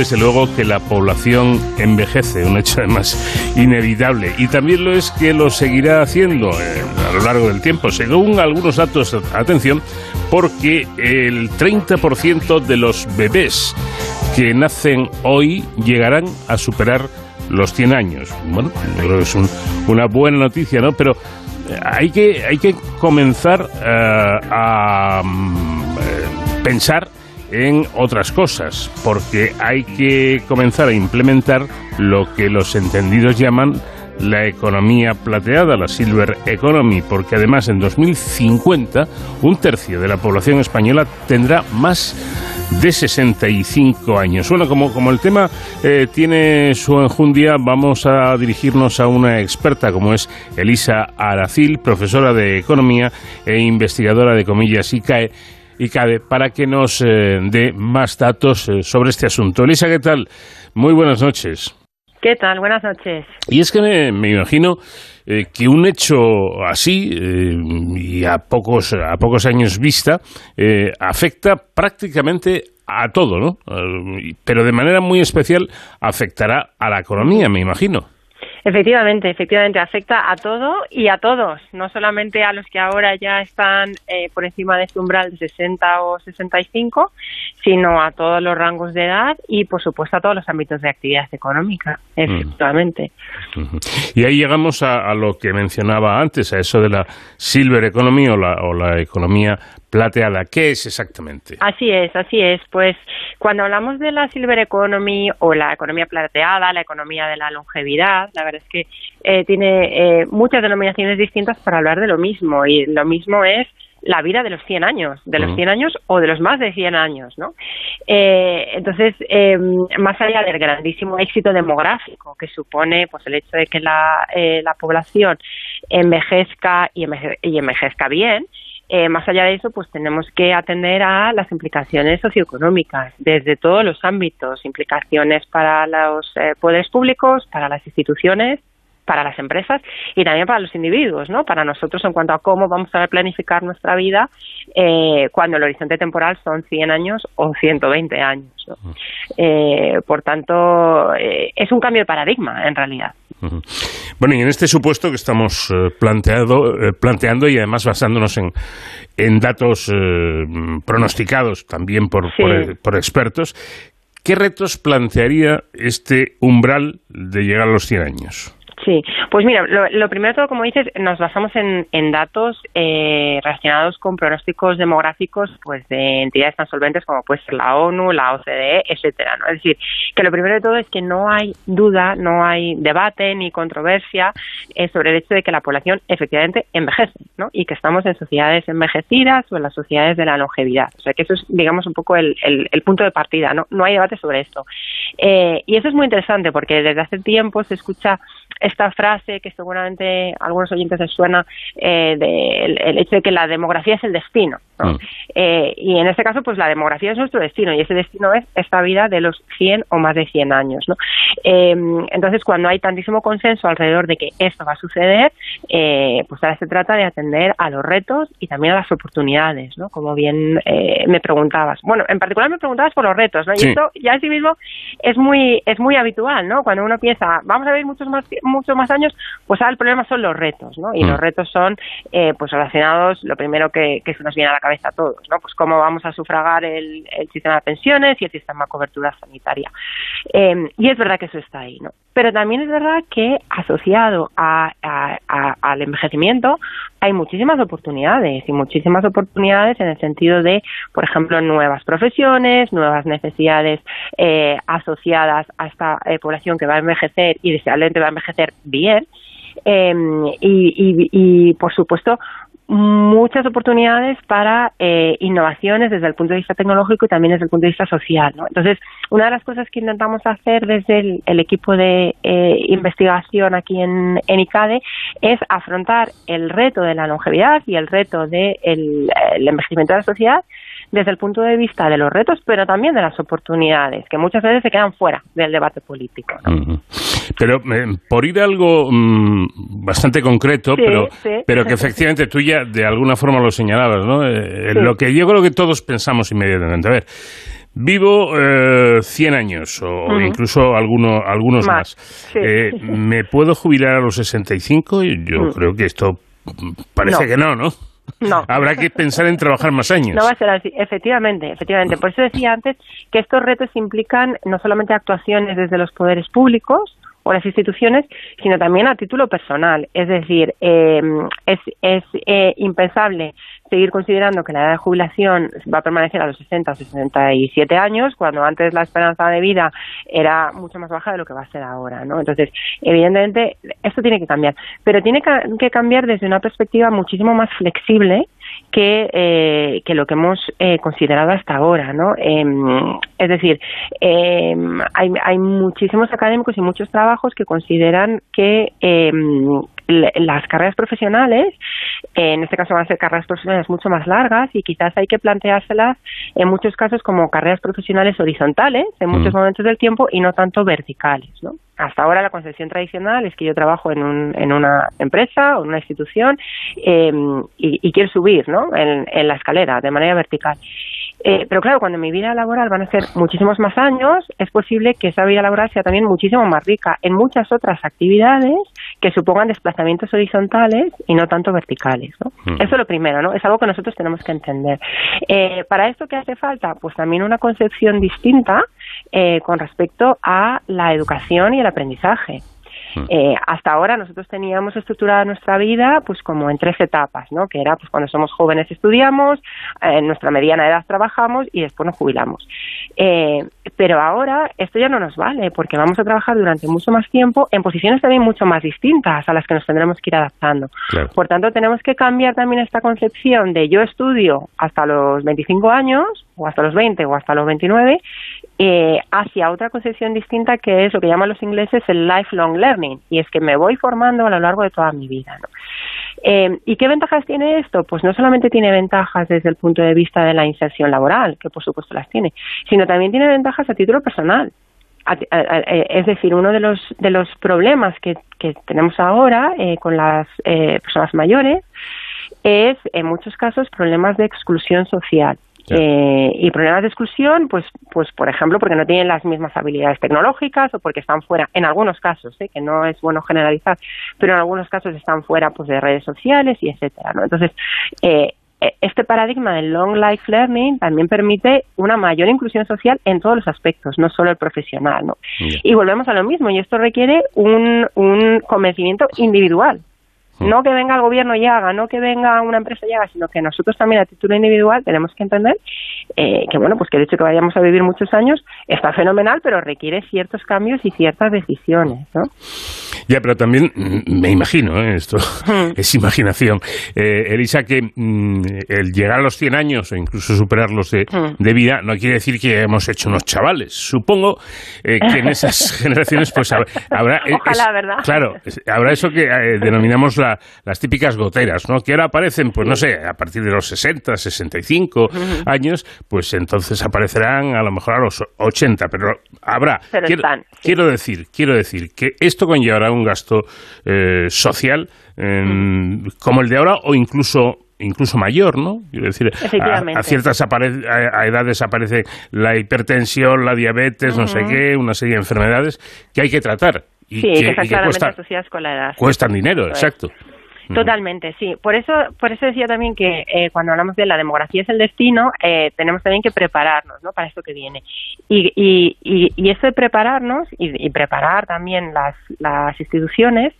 Desde luego, que la población envejece, un hecho además inevitable. Y también lo es que lo seguirá haciendo eh, a lo largo del tiempo. Según algunos datos, atención, porque el 30% de los bebés que nacen hoy llegarán a superar los 100 años. Bueno, es una buena noticia, ¿no? Pero eh, hay que, hay que comenzar eh, a mm, pensar en otras cosas, porque hay que comenzar a implementar lo que los entendidos llaman la economía plateada, la Silver Economy, porque además en 2050 un tercio de la población española tendrá más de 65 años. Bueno, como, como el tema eh, tiene su enjundia, vamos a dirigirnos a una experta como es Elisa Aracil, profesora de Economía e investigadora de comillas ICAE y cabe para que nos eh, dé más datos eh, sobre este asunto. Elisa, ¿qué tal? Muy buenas noches. ¿Qué tal? Buenas noches. Y es que me, imagino eh, que un hecho así, y a pocos, a pocos años vista, afecta prácticamente a todo, ¿no? pero de manera muy especial afectará a la economía, me imagino. Efectivamente, efectivamente, afecta a todo y a todos, no solamente a los que ahora ya están eh, por encima de este umbral de 60 o 65, sino a todos los rangos de edad y, por supuesto, a todos los ámbitos de actividad económica, mm. efectivamente. Y ahí llegamos a, lo que mencionaba antes, a eso de la silver economy o la, o la economía plateada. ¿Qué es exactamente? Así es, así es. Pues cuando hablamos de la Silver Economy o la economía plateada, la economía de la longevidad, la verdad es que eh, tiene eh, muchas denominaciones distintas para hablar de lo mismo y lo mismo es la vida de los 100 años, de los 100 años o de los más de 100 años, ¿no? Eh, entonces, más allá del grandísimo éxito demográfico que supone pues el hecho de que la, la población envejezca y, y envejezca bien, eh, más allá de eso, pues tenemos que atender a las implicaciones socioeconómicas desde todos los ámbitos, implicaciones para los eh, poderes públicos, para las instituciones, para las empresas y también para los individuos, ¿no? Para nosotros en cuanto a cómo vamos a planificar nuestra vida eh, cuando el horizonte temporal son 100 años o 120 años. por tanto, es un cambio de paradigma en realidad. Bueno, y en este supuesto que estamos eh, planteado, eh, planteando y además basándonos en, en datos eh, pronosticados también por, por, expertos, ¿qué retos plantearía este umbral de llegar a los 100 años? Sí, pues mira, lo, primero de todo, como dices, nos basamos en, en datos eh, relacionados con pronósticos demográficos pues de entidades tan solventes como pues la ONU, la OCDE, etcétera, ¿no? Es decir, que lo primero de todo es que no hay duda, no hay debate ni controversia eh, sobre el hecho de que la población efectivamente envejece, ¿no? Y que estamos en sociedades envejecidas o en las sociedades de la longevidad. O sea, que eso es, digamos, un poco el, el, punto de partida, ¿no? No hay debate sobre esto. Eh, y eso es muy interesante porque desde hace tiempo se escucha esta frase que seguramente a algunos oyentes les suena eh, del el hecho de que la demografía es el destino. Mm. Eh, y en este caso, pues la demografía es nuestro destino y ese destino es esta vida de los 100 o más de 100 años. ¿no? Eh, entonces, cuando hay tantísimo consenso alrededor de que esto va a suceder, eh, pues ahora se trata de atender a los retos y también a las oportunidades, ¿no? como bien me preguntabas. Bueno, en particular me preguntabas por los retos, ¿no? y esto ya en sí mismo es muy, es muy habitual, ¿no? cuando uno piensa, vamos a vivir muchos más, muchos más años, pues ahora el problema son los retos, ¿no? y los mm. retos son pues relacionados, lo primero que, que se nos viene a la cabeza a todos, ¿no? Pues cómo vamos a sufragar el, sistema de pensiones y el sistema de cobertura sanitaria. Eh, y es verdad que eso está ahí, ¿no? Pero también es verdad que asociado al envejecimiento hay muchísimas oportunidades y muchísimas oportunidades en el sentido de, por ejemplo, nuevas profesiones, nuevas necesidades eh, asociadas a esta eh, población que va a envejecer y deseablemente va a envejecer bien. y, y, por supuesto, muchas oportunidades para eh, innovaciones desde el punto de vista tecnológico y también desde el punto de vista social. ¿no? Entonces, una de las cosas que intentamos hacer desde el, equipo de eh, investigación aquí en, en, ICADE es afrontar el reto de la longevidad y el reto del de el envejecimiento de la sociedad desde el punto de vista de los retos, pero también de las oportunidades, que muchas veces se quedan fuera del debate político. Pero eh, por ir a algo mm, bastante concreto, pero, pero que efectivamente tú ya de alguna forma lo señalabas, ¿no? Eh, lo que yo creo que todos pensamos inmediatamente. A ver, Vivo eh, 100 años o incluso alguno, algunos más. Eh, ¿Me puedo jubilar a los 65? Yo mm. creo que esto parece que no, ¿no? No. Habrá que pensar en trabajar más años. No va a ser así, efectivamente, efectivamente. Por eso decía antes que estos retos implican no solamente actuaciones desde los poderes públicos, o las instituciones, sino también a título personal. Es decir, eh, es, es eh, impensable seguir considerando que la edad de jubilación va a permanecer a los 60 o 67 años, cuando antes la esperanza de vida era mucho más baja de lo que va a ser ahora, ¿no? Entonces, evidentemente, esto tiene que cambiar, pero tiene que cambiar desde una perspectiva muchísimo más flexible que, eh, que lo que hemos eh, considerado hasta ahora, ¿no? Em, es decir, em, hay, hay muchísimos académicos y muchos trabajos que consideran que em, las carreras profesionales, en este caso van a ser carreras profesionales mucho más largas y quizás hay que planteárselas en muchos casos como carreras profesionales horizontales en muchos mm. momentos del tiempo y no tanto verticales, ¿no? Hasta ahora la concepción tradicional es que yo trabajo en, un, en una empresa o en una institución em, y, quiero subir ¿no? en, en la escalera de manera vertical. Eh, pero claro, cuando mi vida laboral van a ser muchísimos más años, es posible que esa vida laboral sea también muchísimo más rica en muchas otras actividades que supongan desplazamientos horizontales y no tanto verticales. ¿no? Mm. Eso es lo primero, ¿no? Es algo que nosotros tenemos que entender. Eh, para esto, ¿qué hace falta? Pues también una concepción distinta eh, con respecto a la educación y el aprendizaje. Hmm. Eh, hasta ahora nosotros teníamos estructurada nuestra vida pues como en tres etapas, ¿no? Que era pues cuando somos jóvenes estudiamos, en nuestra mediana edad trabajamos y después nos jubilamos. Eh, pero ahora esto ya no nos vale porque vamos a trabajar durante mucho más tiempo en posiciones también mucho más distintas a las que nos tendremos que ir adaptando. Por tanto, tenemos que cambiar también esta concepción de yo estudio hasta los 25 años o hasta los 20 o hasta los 29 eh, hacia otra concepción distinta que es lo que llaman los ingleses el lifelong learning y es que me voy formando a lo largo de toda mi vida. Eh, ¿Y qué ventajas tiene esto? Pues no solamente tiene ventajas desde el punto de vista de la inserción laboral, que por supuesto las tiene, sino también tiene ventajas a título personal. es decir, uno de los, de los problemas que, que tenemos ahora eh, con las eh, personas mayores es, en muchos casos, problemas de exclusión social. Eh, y problemas de exclusión, pues, pues por ejemplo, porque no tienen las mismas habilidades tecnológicas o porque están fuera, en algunos casos, ¿eh? que no es bueno generalizar, pero en algunos casos están fuera pues de redes sociales y etcétera, ¿no? Entonces, eh, e, este paradigma del long life learning también permite una mayor inclusión social en todos los aspectos, no solo el profesional, ¿no? Y volvemos a lo mismo, y esto requiere un, un convencimiento individual. No que venga el gobierno y haga, no que venga una empresa y haga, sino que nosotros también a título individual tenemos que entender eh, que, bueno, pues que el hecho de que vayamos a vivir muchos años está fenomenal, pero requiere ciertos cambios y ciertas decisiones, ¿no? Ya, pero también mm, me imagino, ¿eh? esto mm. es imaginación, eh, Elisa, que el llegar a los 100 años o incluso superarlos de, de vida no quiere decir que hemos hecho unos chavales. Supongo que en esas generaciones pues habrá... Ojalá, ¿verdad? Claro, habrá eso que denominamos la las típicas goteras, ¿no? Que ahora aparecen, pues no sé, a partir de los 60, 65 años, pues entonces aparecerán a lo mejor a los 80, pero habrá. quiero, decir, quiero decir que esto conllevará un gasto eh, social como el de ahora o incluso incluso mayor, ¿no? Quiero decir, a, ciertas a, edades aparece la hipertensión, la diabetes, no sé qué, una serie de enfermedades que hay que tratar sí, que, están claramente asociadas con la edad. Cuestan dinero, exacto. Totalmente, sí. Por eso, por eso decía también que eh, cuando hablamos de la demografía es el destino, eh, tenemos también que prepararnos, ¿no? Para esto que viene. Y, y, y, y eso de prepararnos y, preparar también las, las instituciones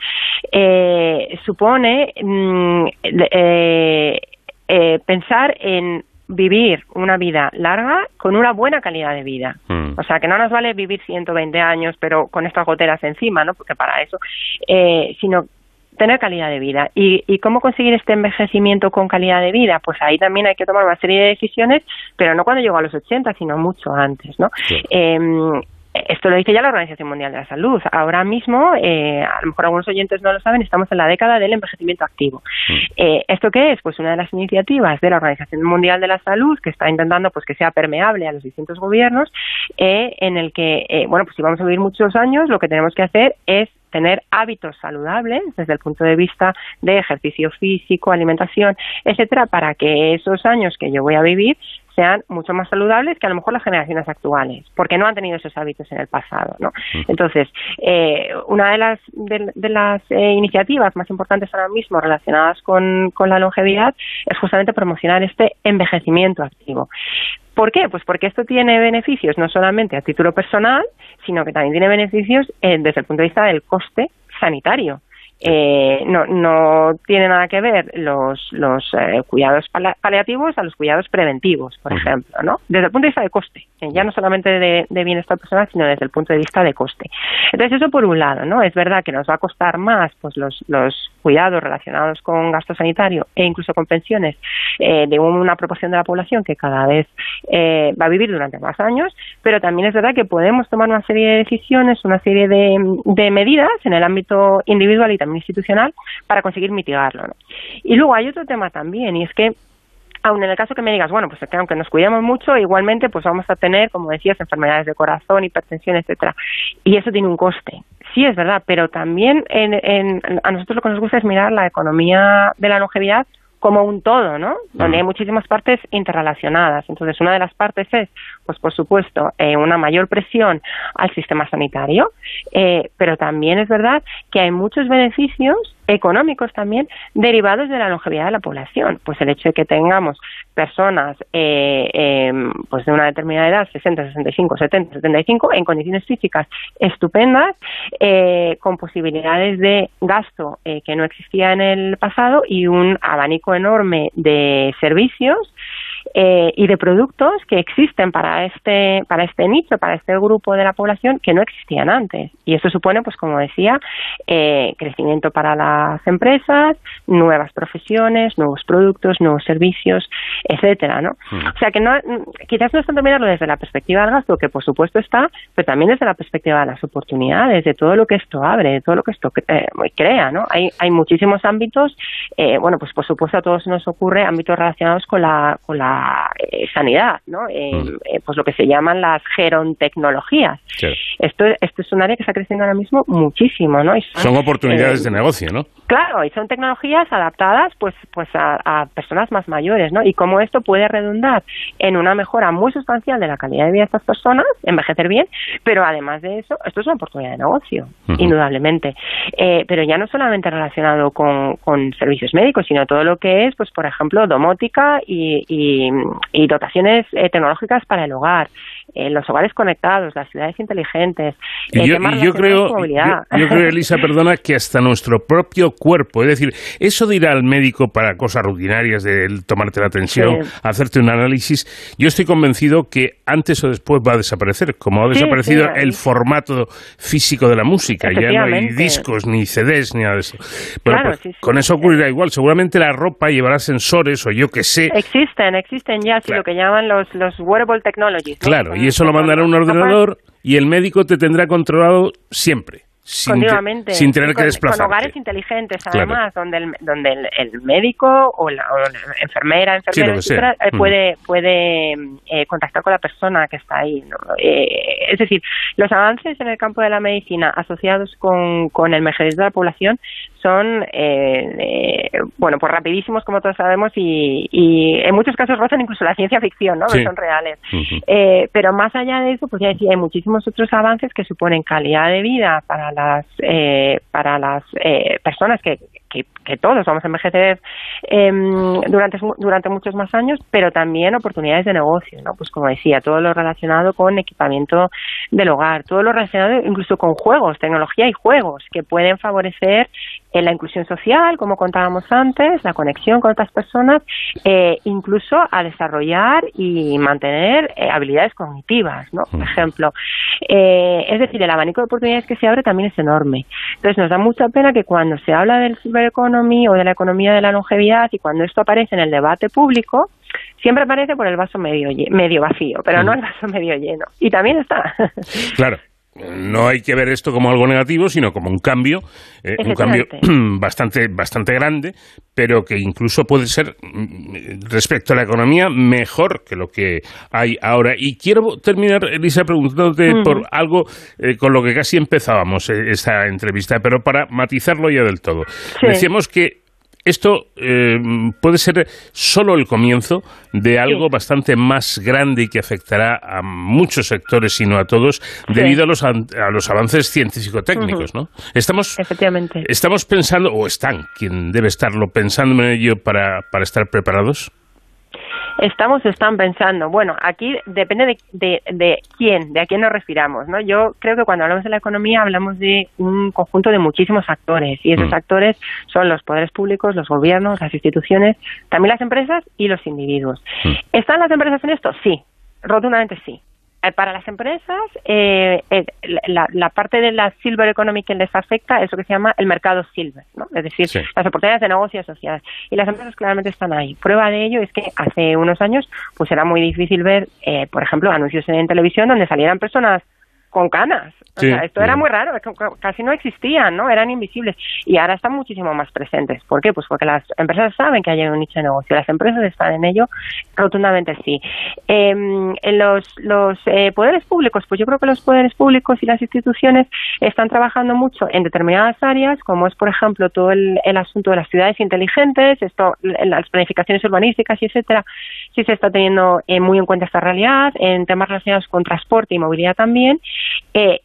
eh, supone mm, pensar en vivir una vida larga con una buena calidad de vida. Mm. O sea, que no nos vale vivir 120 años, pero con estas goteras encima, ¿no? Porque para eso, eh, sino tener calidad de vida. ¿Y, ¿Y cómo conseguir este envejecimiento con calidad de vida? Pues ahí también hay que tomar una serie de decisiones, pero no cuando llego a los 80, sino mucho antes, ¿no? Em, esto lo dice ya la Organización Mundial de la Salud. Ahora mismo, eh, a lo mejor algunos oyentes no lo saben, estamos en la década del envejecimiento activo. Mm. Eh, ¿Esto qué es? Pues una de las iniciativas de la Organización Mundial de la Salud que está intentando pues que sea permeable a los distintos gobiernos, eh, en el que, bueno, pues si vamos a vivir muchos años, lo que tenemos que hacer es tener hábitos saludables desde el punto de vista de ejercicio físico, alimentación, etcétera, para que esos años que yo voy a vivir sean mucho más saludables que a lo mejor las generaciones actuales, porque no han tenido esos hábitos en el pasado, ¿no? Entonces, eh, una de las de, las eh, iniciativas más importantes ahora mismo relacionadas con, con la longevidad es justamente promocionar este envejecimiento activo. ¿Por qué? Pues porque esto tiene beneficios no solamente a título personal, sino que también tiene beneficios eh, desde el punto de vista del coste sanitario eh, no, no tiene nada que ver los, los eh, cuidados paliativos a los cuidados preventivos, por ejemplo, ¿no? Desde el punto de vista de coste, eh, ya no solamente de, bienestar personal, sino desde el punto de vista de coste. Entonces, eso por un lado, ¿no? Es verdad que nos va a costar más pues los, los cuidados relacionados con gasto sanitario e incluso con pensiones eh, de una proporción de la población que cada vez va a vivir durante más años, pero también es verdad que podemos tomar una serie de decisiones, una serie de, de medidas en el ámbito individual y también institucional para conseguir mitigarlo. Y luego hay otro tema también, y es que aun en el caso que me digas, bueno, pues que aunque nos cuidemos mucho, igualmente pues vamos a tener, como decías, enfermedades de corazón, hipertensión, etcétera. Y eso tiene un coste. Sí, es verdad, pero también en, a nosotros lo que nos gusta es mirar la economía de la longevidad como un todo, ¿no? Donde hay muchísimas partes interrelacionadas. Entonces, una de las partes es, pues por supuesto, eh, una mayor presión al sistema sanitario, eh, pero también es verdad que hay muchos beneficios económicos también derivados de la longevidad de la población. Pues el hecho de que tengamos personas eh, em, pues de una determinada edad, 60, 65, 70, 75, en condiciones físicas estupendas, eh, con posibilidades de gasto eh, que no existía en el pasado y un abanico enorme de servicios eh, y de productos que existen para este para este nicho, para este grupo de la población que no existían antes. Y eso supone, pues como decía, eh, crecimiento para las empresas, nuevas profesiones, nuevos productos, nuevos servicios, etcétera, ¿no? O sea que no quizás no es tanto mirarlo desde la perspectiva del gasto, que por supuesto está, pero también desde la perspectiva de las oportunidades, de todo lo que esto abre, de todo lo que esto eh, crea, ¿no? Hay hay muchísimos ámbitos, bueno, pues por supuesto a todos nos ocurre ámbitos relacionados con la con la eh, sanidad, ¿no? Eh, mm. eh, pues lo que se llaman las gerontecnologías. Esto, esto es un área que está creciendo ahora mismo muchísimo, ¿no? son, oportunidades de negocio, ¿no? Claro, y son tecnologías adaptadas pues pues a, personas más mayores, ¿no? Y cómo esto puede redundar en una mejora muy sustancial de la calidad de vida de estas personas, envejecer bien, pero además de eso, esto es una oportunidad de negocio, indudablemente. pero ya no solamente relacionado con, con servicios médicos, sino todo lo que es, pues por ejemplo, domótica y, y, dotaciones eh, tecnológicas para el hogar, eh, los hogares conectados, las ciudades inteligentes. Y yo, creo, yo, creo, Elisa, perdona, que hasta nuestro propio cuerpo, es decir, eso de ir al médico para cosas rutinarias, de tomarte la tensión, hacerte un análisis, yo estoy convencido que antes o después va a desaparecer, como ha desaparecido el formato físico de la música, ya no hay discos, ni CDs, ni nada de eso. Pero pues, con eso ocurrirá igual, seguramente la ropa llevará sensores o yo que sé. Existen, existen ya, lo que llaman los, los wearable technologies. Claro, y eso lo mandará a un ordenador y el médico te tendrá controlado siempre sin, sin tener que desplazarte. Con hogares inteligentes, además, donde, el, donde el, médico o la, enfermera, enfermera, eh, mm. puede, puede eh, contactar con la persona que está ahí. Eh, es decir, los avances en el campo de la medicina asociados con, con el envejecimiento de la población son, bueno, pues rapidísimos, como todos sabemos, y, y, en muchos casos rozan incluso la ciencia ficción, ¿no? son reales. pero más allá de eso, pues ya decía, hay muchísimos otros avances que suponen calidad de vida para las eh, para las eh, personas que, que, todos vamos a envejecer em, durante durante muchos más años pero también oportunidades de negocio no pues como decía todo lo relacionado con equipamiento del hogar todo lo relacionado incluso con juegos tecnología y juegos que pueden favorecer en la inclusión social, como contábamos antes, la conexión con otras personas, eh, incluso a desarrollar y mantener eh, habilidades cognitivas, ¿no? Por ejemplo. Eh, es decir, el abanico de oportunidades que se abre también es enorme. Entonces, nos da mucha pena que cuando se habla del economy o de la economía de la longevidad y cuando esto aparece en el debate público, siempre aparece por el vaso medio, medio vacío, pero no el vaso medio lleno. Y también está. Claro no hay que ver esto como algo negativo, sino como un cambio, eh, un cambio bastante, bastante grande, pero que incluso puede ser, mm, respecto a la economía, mejor que lo que hay ahora. Y quiero terminar, Elisa, preguntándote por algo eh, con lo que casi empezábamos eh, esta entrevista, pero para matizarlo ya del todo. Decíamos que esto eh, puede ser solo el comienzo de algo bastante más grande y que afectará a muchos sectores, si no a todos, debido a, los, a los avances científico-técnicos, ¿no? Estamos, Efectivamente. Estamos pensando, o están, quien debe estarlo pensando en ello para, para estar preparados estamos están pensando, bueno, aquí depende de, de, quién, de a quién nos refiramos, ¿no? Yo creo que cuando hablamos de la economía hablamos de un conjunto de muchísimos actores y esos mm. actores son los poderes públicos, los gobiernos, las instituciones, también las empresas y los individuos. Mm. ¿Están las empresas en esto? Sí, rotundamente sí. Eh, para las empresas, eh, eh, la, parte de la silver economy que les afecta es lo que se llama el mercado silver, ¿no? es decir, las oportunidades de negocio asociadas. Y las empresas claramente están ahí. Prueba de ello es que hace unos años pues era muy difícil ver, por ejemplo, anuncios en televisión donde salieran personas con canas. O sea, esto era muy raro, casi no existían, ¿no? Eran invisibles. Y ahora están muchísimo más presentes. ¿Por qué? Pues porque las empresas saben que hay un nicho de negocio. Las empresas están en ello, rotundamente sí. En los, los eh, poderes públicos, pues yo creo que los poderes públicos y las instituciones están trabajando mucho en determinadas áreas, como es, por ejemplo, todo el, el asunto de las ciudades inteligentes, esto, las planificaciones urbanísticas y etcétera, sí se está teniendo eh, muy en cuenta esta realidad, en temas relacionados con transporte y movilidad también, eh,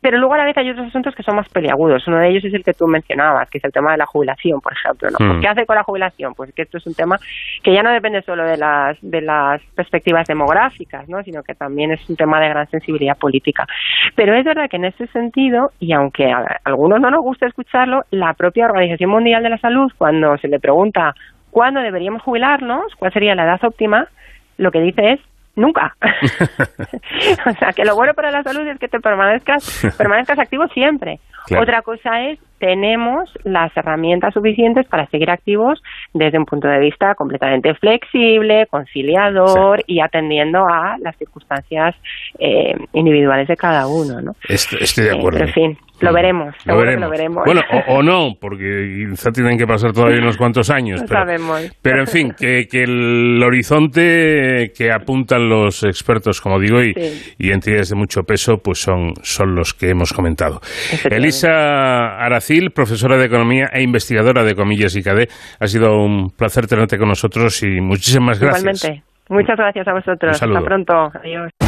pero luego a la vez hay otros asuntos que son más peliagudos. Uno de ellos es el que tú mencionabas, que es el tema de la jubilación, por ejemplo. ¿no? Mm. ¿Qué hace con la jubilación? Pues que esto es un tema que ya no depende solo de las, de las perspectivas demográficas, ¿no? sino que también es un tema de gran sensibilidad política. Pero es verdad que en ese sentido, y aunque a algunos no nos gusta escucharlo, la propia Organización Mundial de la Salud, cuando se le pregunta cuándo deberíamos jubilarnos, cuál sería la edad óptima, lo que dice es nunca. o sea, que lo bueno para la salud es que te permanezcas, permanezcas activo siempre. Claro. Otra cosa es, tenemos las herramientas suficientes para seguir activos desde un punto de vista completamente flexible, conciliador y atendiendo a las circunstancias eh, individuales de cada uno, ¿no? Estoy, estoy de Eh, acuerdo. pero en fin, lo veremos, Lo veremos. lo veremos. Bueno, o, o no, porque quizá tienen que pasar todavía unos cuantos años. Pero, sabemos. pero en fin, que, que el horizonte que apuntan los expertos, como digo, y, Sí. y entidades de mucho peso, pues son, son los que hemos comentado. Elisa Aracil, profesora de Economía e investigadora de Comillas y CADE, ha sido un placer tenerte con nosotros y muchísimas gracias. Igualmente. Muchas gracias a vosotros. Hasta pronto. Adiós.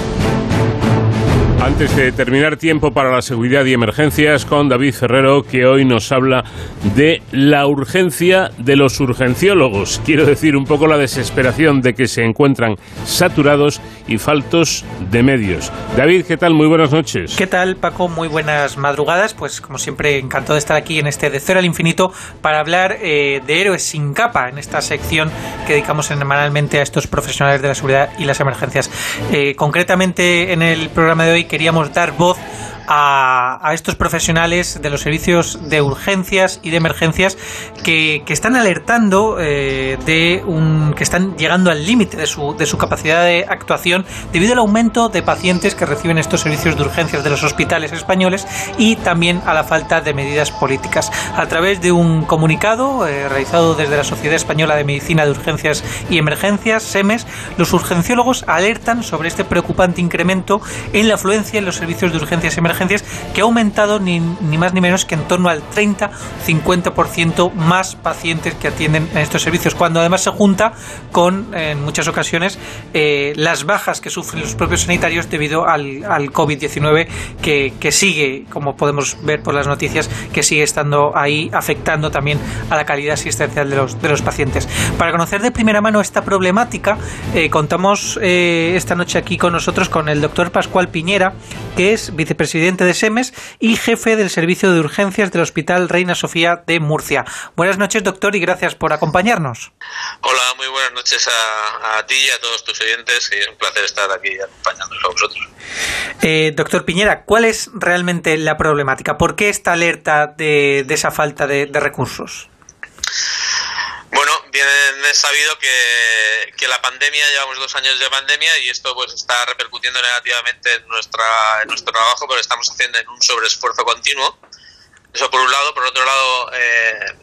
Antes de terminar, tiempo para la seguridad y emergencias con David Ferrero, que hoy nos habla de la urgencia de los urgenciólogos. Quiero decir, un poco la desesperación de que se encuentran saturados y faltos de medios. David, ¿qué tal? Muy buenas noches. ¿Qué tal, Paco? Muy buenas madrugadas. Pues, como siempre, encantado de estar aquí en este De Cero al Infinito para hablar eh, de héroes sin capa en esta sección que dedicamos semanalmente a estos profesionales de la seguridad y las emergencias. Eh, concretamente, en el programa de hoy queríamos dar voz a, a estos profesionales de los servicios de urgencias y de emergencias que, que están alertando eh, de un que están llegando al límite de su, de su capacidad de actuación debido al aumento de pacientes que reciben estos servicios de urgencias de los hospitales españoles y también a la falta de medidas políticas. A través de un comunicado eh, realizado desde la Sociedad Española de Medicina de Urgencias y Emergencias, SEMES, los urgenciólogos alertan sobre este preocupante incremento en la afluencia en los servicios de urgencias y emergencias que ha aumentado ni, ni más ni menos que en torno al 30-50% más pacientes que atienden en estos servicios, cuando además se junta con, en muchas ocasiones, eh, las bajas que sufren los propios sanitarios debido al, al COVID-19 que, que sigue, como podemos ver por las noticias, que sigue estando ahí afectando también a la calidad asistencial de los, de los pacientes. Para conocer de primera mano esta problemática, eh, contamos eh, esta noche aquí con nosotros con el doctor Pascual Piñera, que es vicepresidente de SEMES y jefe del servicio de urgencias del Hospital Reina Sofía de Murcia. Buenas noches, doctor, y gracias por acompañarnos. Hola, muy buenas noches a, a ti y a todos tus oyentes. Y es un placer estar aquí acompañándonos a vosotros. Eh, doctor Piñera, ¿cuál es realmente la problemática? ¿Por qué esta alerta de, de esa falta de, de recursos? Bien es sabido que, la pandemia, llevamos dos años de pandemia y esto pues está repercutiendo negativamente en, nuestra, en nuestro trabajo porque estamos haciendo en un sobreesfuerzo continuo. Eso por un lado. Por otro lado, eh,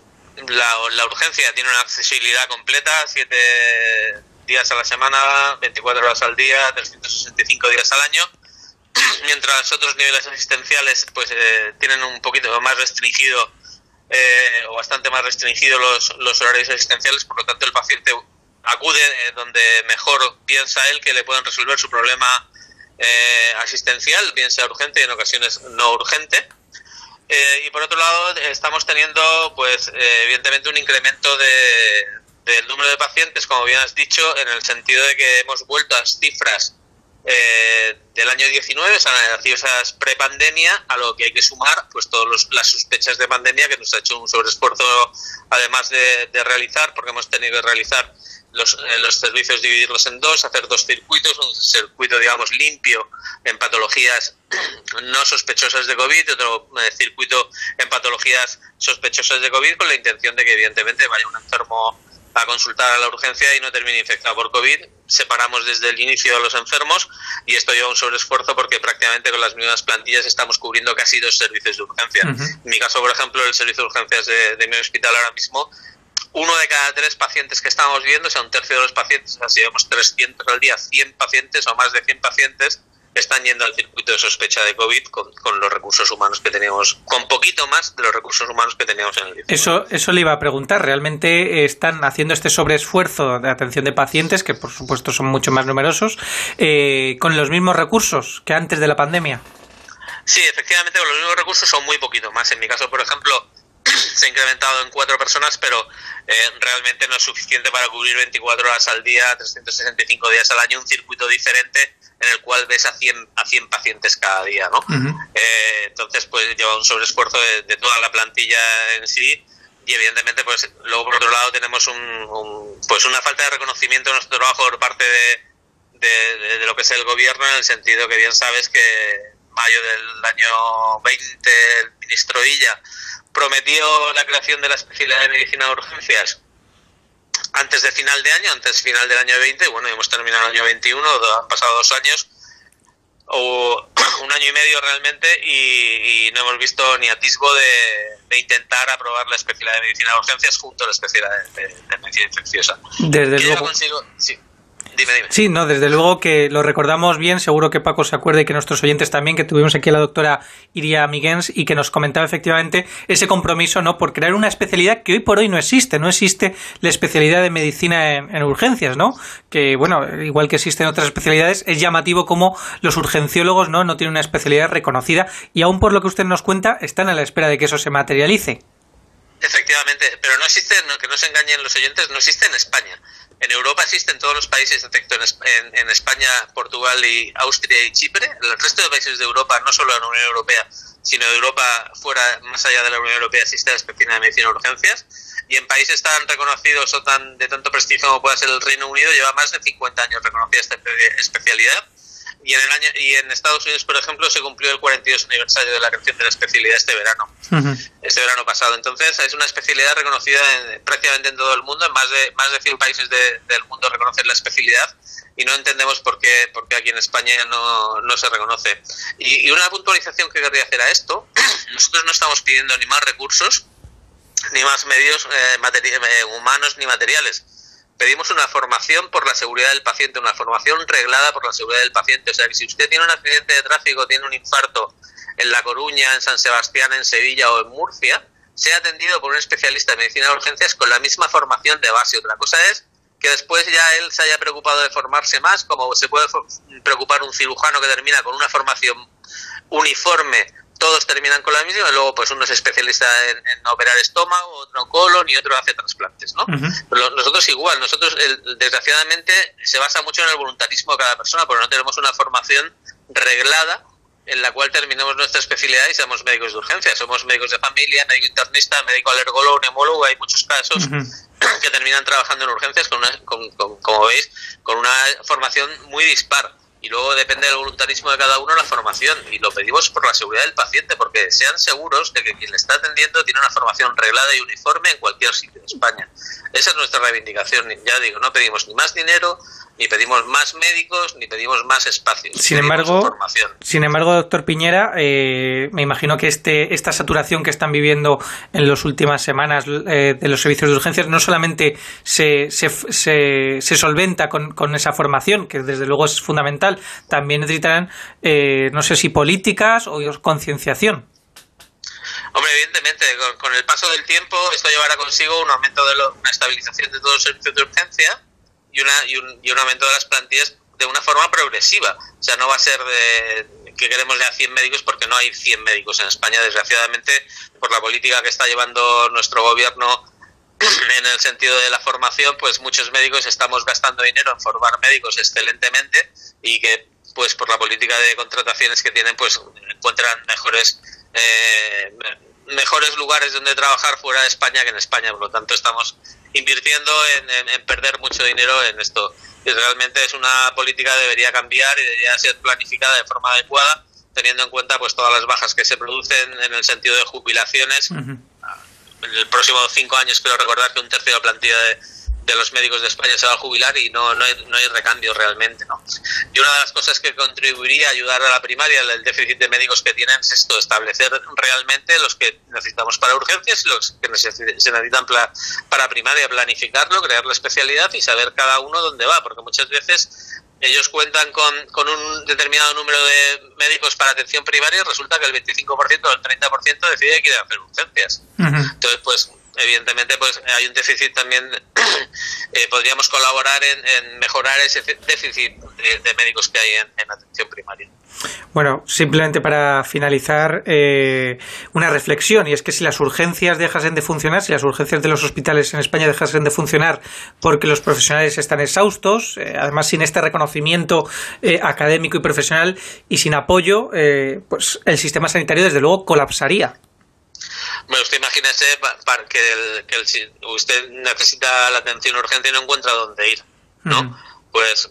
la, la, urgencia tiene una accesibilidad completa, siete días a la semana, 24 horas al día, 365 días al año, mientras otros niveles asistenciales pues eh, tienen un poquito más restringido eh, o bastante más restringido los, los horarios asistenciales, por lo tanto el paciente acude eh, donde mejor piensa él que le pueden resolver su problema eh, asistencial, bien sea urgente y en ocasiones no urgente. Y por otro lado estamos teniendo pues evidentemente un incremento de, del número de pacientes, como bien has dicho, en el sentido de que hemos vuelto a cifras eh, del año 19, o sea, esas prepandemia, a lo que hay que sumar pues todas las sospechas de pandemia que nos ha hecho un sobreesfuerzo, además de, de realizar, porque hemos tenido que realizar los, eh, los, servicios, dividirlos en dos, hacer dos circuitos, un circuito, digamos, limpio en patologías no sospechosas de COVID, otro eh, circuito en patologías sospechosas de COVID, con la intención de que, evidentemente, vaya un enfermo a consultar a la urgencia y no termine infectado por COVID. Separamos desde el inicio a los enfermos y esto lleva un sobreesfuerzo porque prácticamente con las mismas plantillas estamos cubriendo casi dos servicios de urgencia. Uh -huh. En mi caso, por ejemplo, el servicio de urgencias de, de mi hospital ahora mismo, uno de cada tres pacientes que estamos viendo, o sea, un tercio de los pacientes, o sea, si vemos 300 al día, 100 pacientes o más de 100 pacientes, están yendo al circuito de sospecha de COVID con, los recursos humanos que teníamos, con poquito más de los recursos humanos que teníamos en el 19. Eso, eso le iba a preguntar. ¿Realmente están haciendo este sobreesfuerzo de atención de pacientes, que por supuesto son mucho más numerosos, eh, con los mismos recursos que antes de la pandemia? Sí, efectivamente, los mismos recursos son muy poquito más. En mi caso, por ejemplo, se ha incrementado en cuatro personas, pero eh, realmente no es suficiente para cubrir 24 horas al día, 365 días al año, un circuito diferente en el cual ves a 100, a 100 pacientes cada día, ¿no? Eh, entonces, pues lleva un sobreesfuerzo de, toda la plantilla en sí y evidentemente, pues luego por otro lado tenemos un, pues una falta de reconocimiento de nuestro trabajo por parte de, de, lo que es el gobierno, en el sentido que bien sabes que en mayo del año 20 el ministro Illa prometió la creación de la especialidad de medicina de urgencias antes de final de año, antes final del año 20, bueno, hemos terminado el año 21, han pasado dos años, o un año y medio realmente, y, no hemos visto ni atisbo de, intentar aprobar la especialidad de medicina de urgencias junto a la especialidad de, medicina infecciosa. Desde luego. sí. Sí, no, desde luego que lo recordamos bien, seguro que Paco se acuerde y que nuestros oyentes también, que tuvimos aquí a la doctora Iria Miguens y que nos comentaba efectivamente ese compromiso ¿no? por crear una especialidad que hoy por hoy no existe, no existe la especialidad de medicina en, urgencias, ¿no? Que, bueno, igual que existen otras especialidades, es llamativo como los urgenciólogos ¿no? no tienen una especialidad reconocida y aún por lo que usted nos cuenta, están a la espera de que eso se materialice. Efectivamente, pero no existe, que no se engañen los oyentes, no existe en España. En Europa existen todos los países, excepto en, en, España, Portugal y Austria y Chipre. El resto de países de Europa, no solo en la Unión Europea, sino de Europa fuera, más allá de la Unión Europea, existe la especialidad de medicina de urgencias. Y en países tan reconocidos o tan de tanto prestigio como pueda ser el Reino Unido, lleva más de 50 años reconocida esta especialidad y en el año y en Estados Unidos por ejemplo se cumplió el 42 aniversario de la creación de la especialidad este verano este verano pasado. Entonces es una especialidad reconocida prácticamente en todo el mundo en más de más de 100 países del mundo reconocen la especialidad y no entendemos por qué, por qué aquí en España no, no se reconoce. Y, una puntualización que querría hacer a esto nosotros no estamos pidiendo ni más recursos ni más medios eh, eh humanos ni materiales pedimos una formación por la seguridad del paciente, una formación reglada por la seguridad del paciente. O sea, que si usted tiene un accidente de tráfico, tiene un infarto en La Coruña, en San Sebastián, en Sevilla o en Murcia, sea atendido por un especialista de medicina de urgencias con la misma formación de base. Otra cosa es que después ya él se haya preocupado de formarse más, como se puede preocupar un cirujano que termina con una formación uniforme todos terminan con la misma y luego pues uno es especialista en, operar estómago, otro colon y otro hace trasplantes, ¿no? Pero nosotros igual, nosotros desgraciadamente se basa mucho en el voluntarismo de cada persona, porque no tenemos una formación reglada en la cual terminemos nuestra especialidad y seamos médicos de urgencia. Somos médicos de familia, médico internista, médico alergólogo, neumólogo, hay muchos casos que terminan trabajando en urgencias con, una, como veis, con una formación muy dispar y luego depende del voluntarismo de cada uno la formación y lo pedimos por la seguridad del paciente porque sean seguros de que quien le está atendiendo tiene una formación reglada y uniforme en cualquier sitio de España. Esa es nuestra reivindicación. Ya digo, no pedimos ni más dinero, ni pedimos más médicos, ni pedimos más espacios. Sin embargo, sin embargo, doctor Piñera, eh, me imagino que este, esta saturación que están viviendo en las últimas semanas eh, de los servicios de urgencias no solamente se, se, se, solventa con, con, esa formación, que desde luego es fundamental, también necesitarán, eh, no sé si políticas o concienciación. Hombre, evidentemente, con, el paso del tiempo esto llevará consigo un aumento de una estabilización de todos los servicios de urgencia y, una, y, un, y un aumento de las plantillas de una forma progresiva. O sea, no va a ser de, que queremos ya 100 médicos porque no hay 100 médicos en España, desgraciadamente, por la política que está llevando nuestro gobierno en el sentido de la formación, pues muchos médicos estamos gastando dinero en formar médicos excelentemente y que pues por la política de contrataciones que tienen pues encuentran mejores eh, mejores lugares donde trabajar fuera de España que en España por lo tanto estamos invirtiendo en, perder mucho dinero en esto. Y realmente es una política que debería cambiar y debería ser planificada de forma adecuada, teniendo en cuenta pues todas las bajas que se producen en el sentido de jubilaciones. En el próximo cinco años quiero recordar que un tercio de la plantilla de, de los médicos de España se va a jubilar y no, no, hay, no hay recambio realmente. ¿no? Y una de las cosas que contribuiría a ayudar a la primaria, el déficit de médicos que tienen, es esto, establecer realmente los que necesitamos para urgencias y los que se necesitan para primaria, planificarlo, crear la especialidad y saber cada uno dónde va, porque muchas veces ellos cuentan con, con un determinado número de médicos para atención primaria y resulta que el 25% o el 30% decide que quiere hacer urgencias. Entonces, pues evidentemente pues hay un déficit también eh, podríamos colaborar en, mejorar ese déficit de, médicos que hay en, atención primaria. Bueno simplemente para finalizar eh, una reflexión y es que si las urgencias dejasen de funcionar si las urgencias de los hospitales en España dejasen de funcionar porque los profesionales están exhaustos eh, además sin este reconocimiento académico y profesional y sin apoyo pues el sistema sanitario desde luego colapsaría bueno, usted imagínese que, que usted necesita la atención urgente y no encuentra dónde ir, ¿no? Pues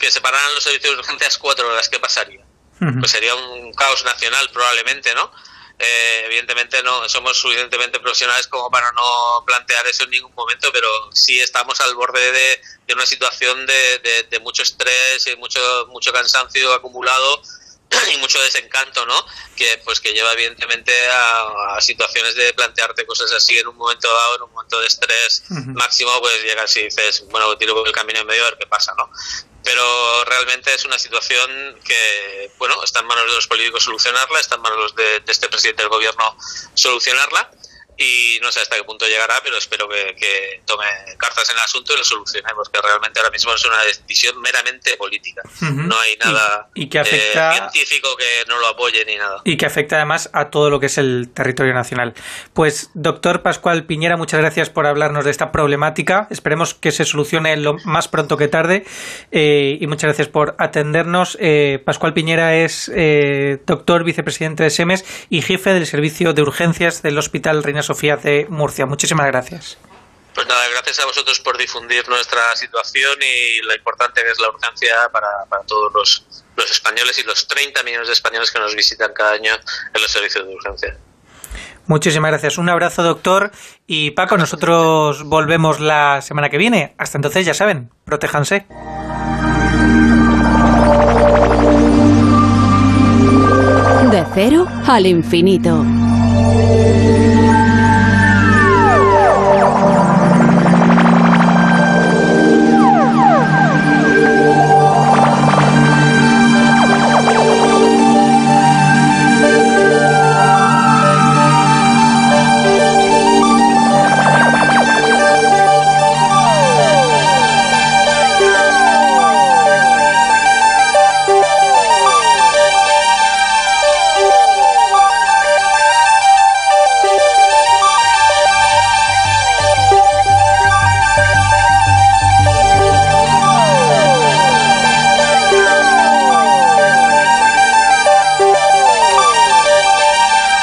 que se pararan los servicios de urgencias cuatro horas, ¿qué pasaría? Pues sería un caos nacional probablemente, ¿no? Eh, evidentemente no somos suficientemente profesionales como para no plantear eso en ningún momento, pero sí estamos al borde de, una situación de, de, mucho estrés y mucho, mucho cansancio acumulado y mucho desencanto, ¿no? Que pues que lleva evidentemente a, situaciones de plantearte cosas así en un momento dado, en un momento de estrés máximo, pues llegas y dices, bueno, tiro por el camino en medio a ver qué pasa, ¿no? Pero realmente es una situación que, bueno, está en manos de los políticos solucionarla, está en manos de, de este presidente del gobierno solucionarla y no sé hasta qué punto llegará, pero espero que, tome cartas en el asunto y lo solucionemos, que realmente ahora mismo es una decisión meramente política. No hay nada y, que afecta, eh, científico que no lo apoye ni nada. Y que afecta además a todo lo que es el territorio nacional. Pues, doctor Pascual Piñera, muchas gracias por hablarnos de esta problemática. Esperemos que se solucione lo más pronto que tarde eh, y muchas gracias por atendernos. Eh, Pascual Piñera es doctor, vicepresidente de SEMES y jefe del servicio de urgencias del Hospital Reina Sofía de Murcia. Muchísimas gracias. Pues nada, gracias a vosotros por difundir nuestra situación y lo importante que es la urgencia para, todos los, los españoles y los 30 millones de españoles que nos visitan cada año en los servicios de urgencia. Muchísimas gracias. Un abrazo, doctor. Y Paco, nosotros volvemos la semana que viene. Hasta entonces, ya saben, protéjanse. De cero al infinito.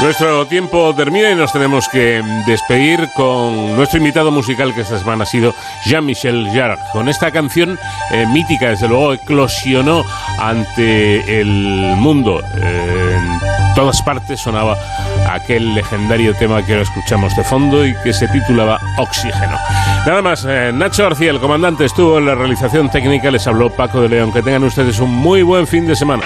Nuestro tiempo termina y nos tenemos que despedir con nuestro invitado musical que esta semana ha sido Jean-Michel Jarre. Con esta canción eh, mítica, desde luego, eclosionó ante el mundo. en todas partes sonaba aquel legendario tema que ahora escuchamos de fondo y que se titulaba Oxígeno. Nada más, eh, Nacho García, el comandante, estuvo en la realización técnica, les habló Paco de León. Que tengan ustedes un muy buen fin de semana.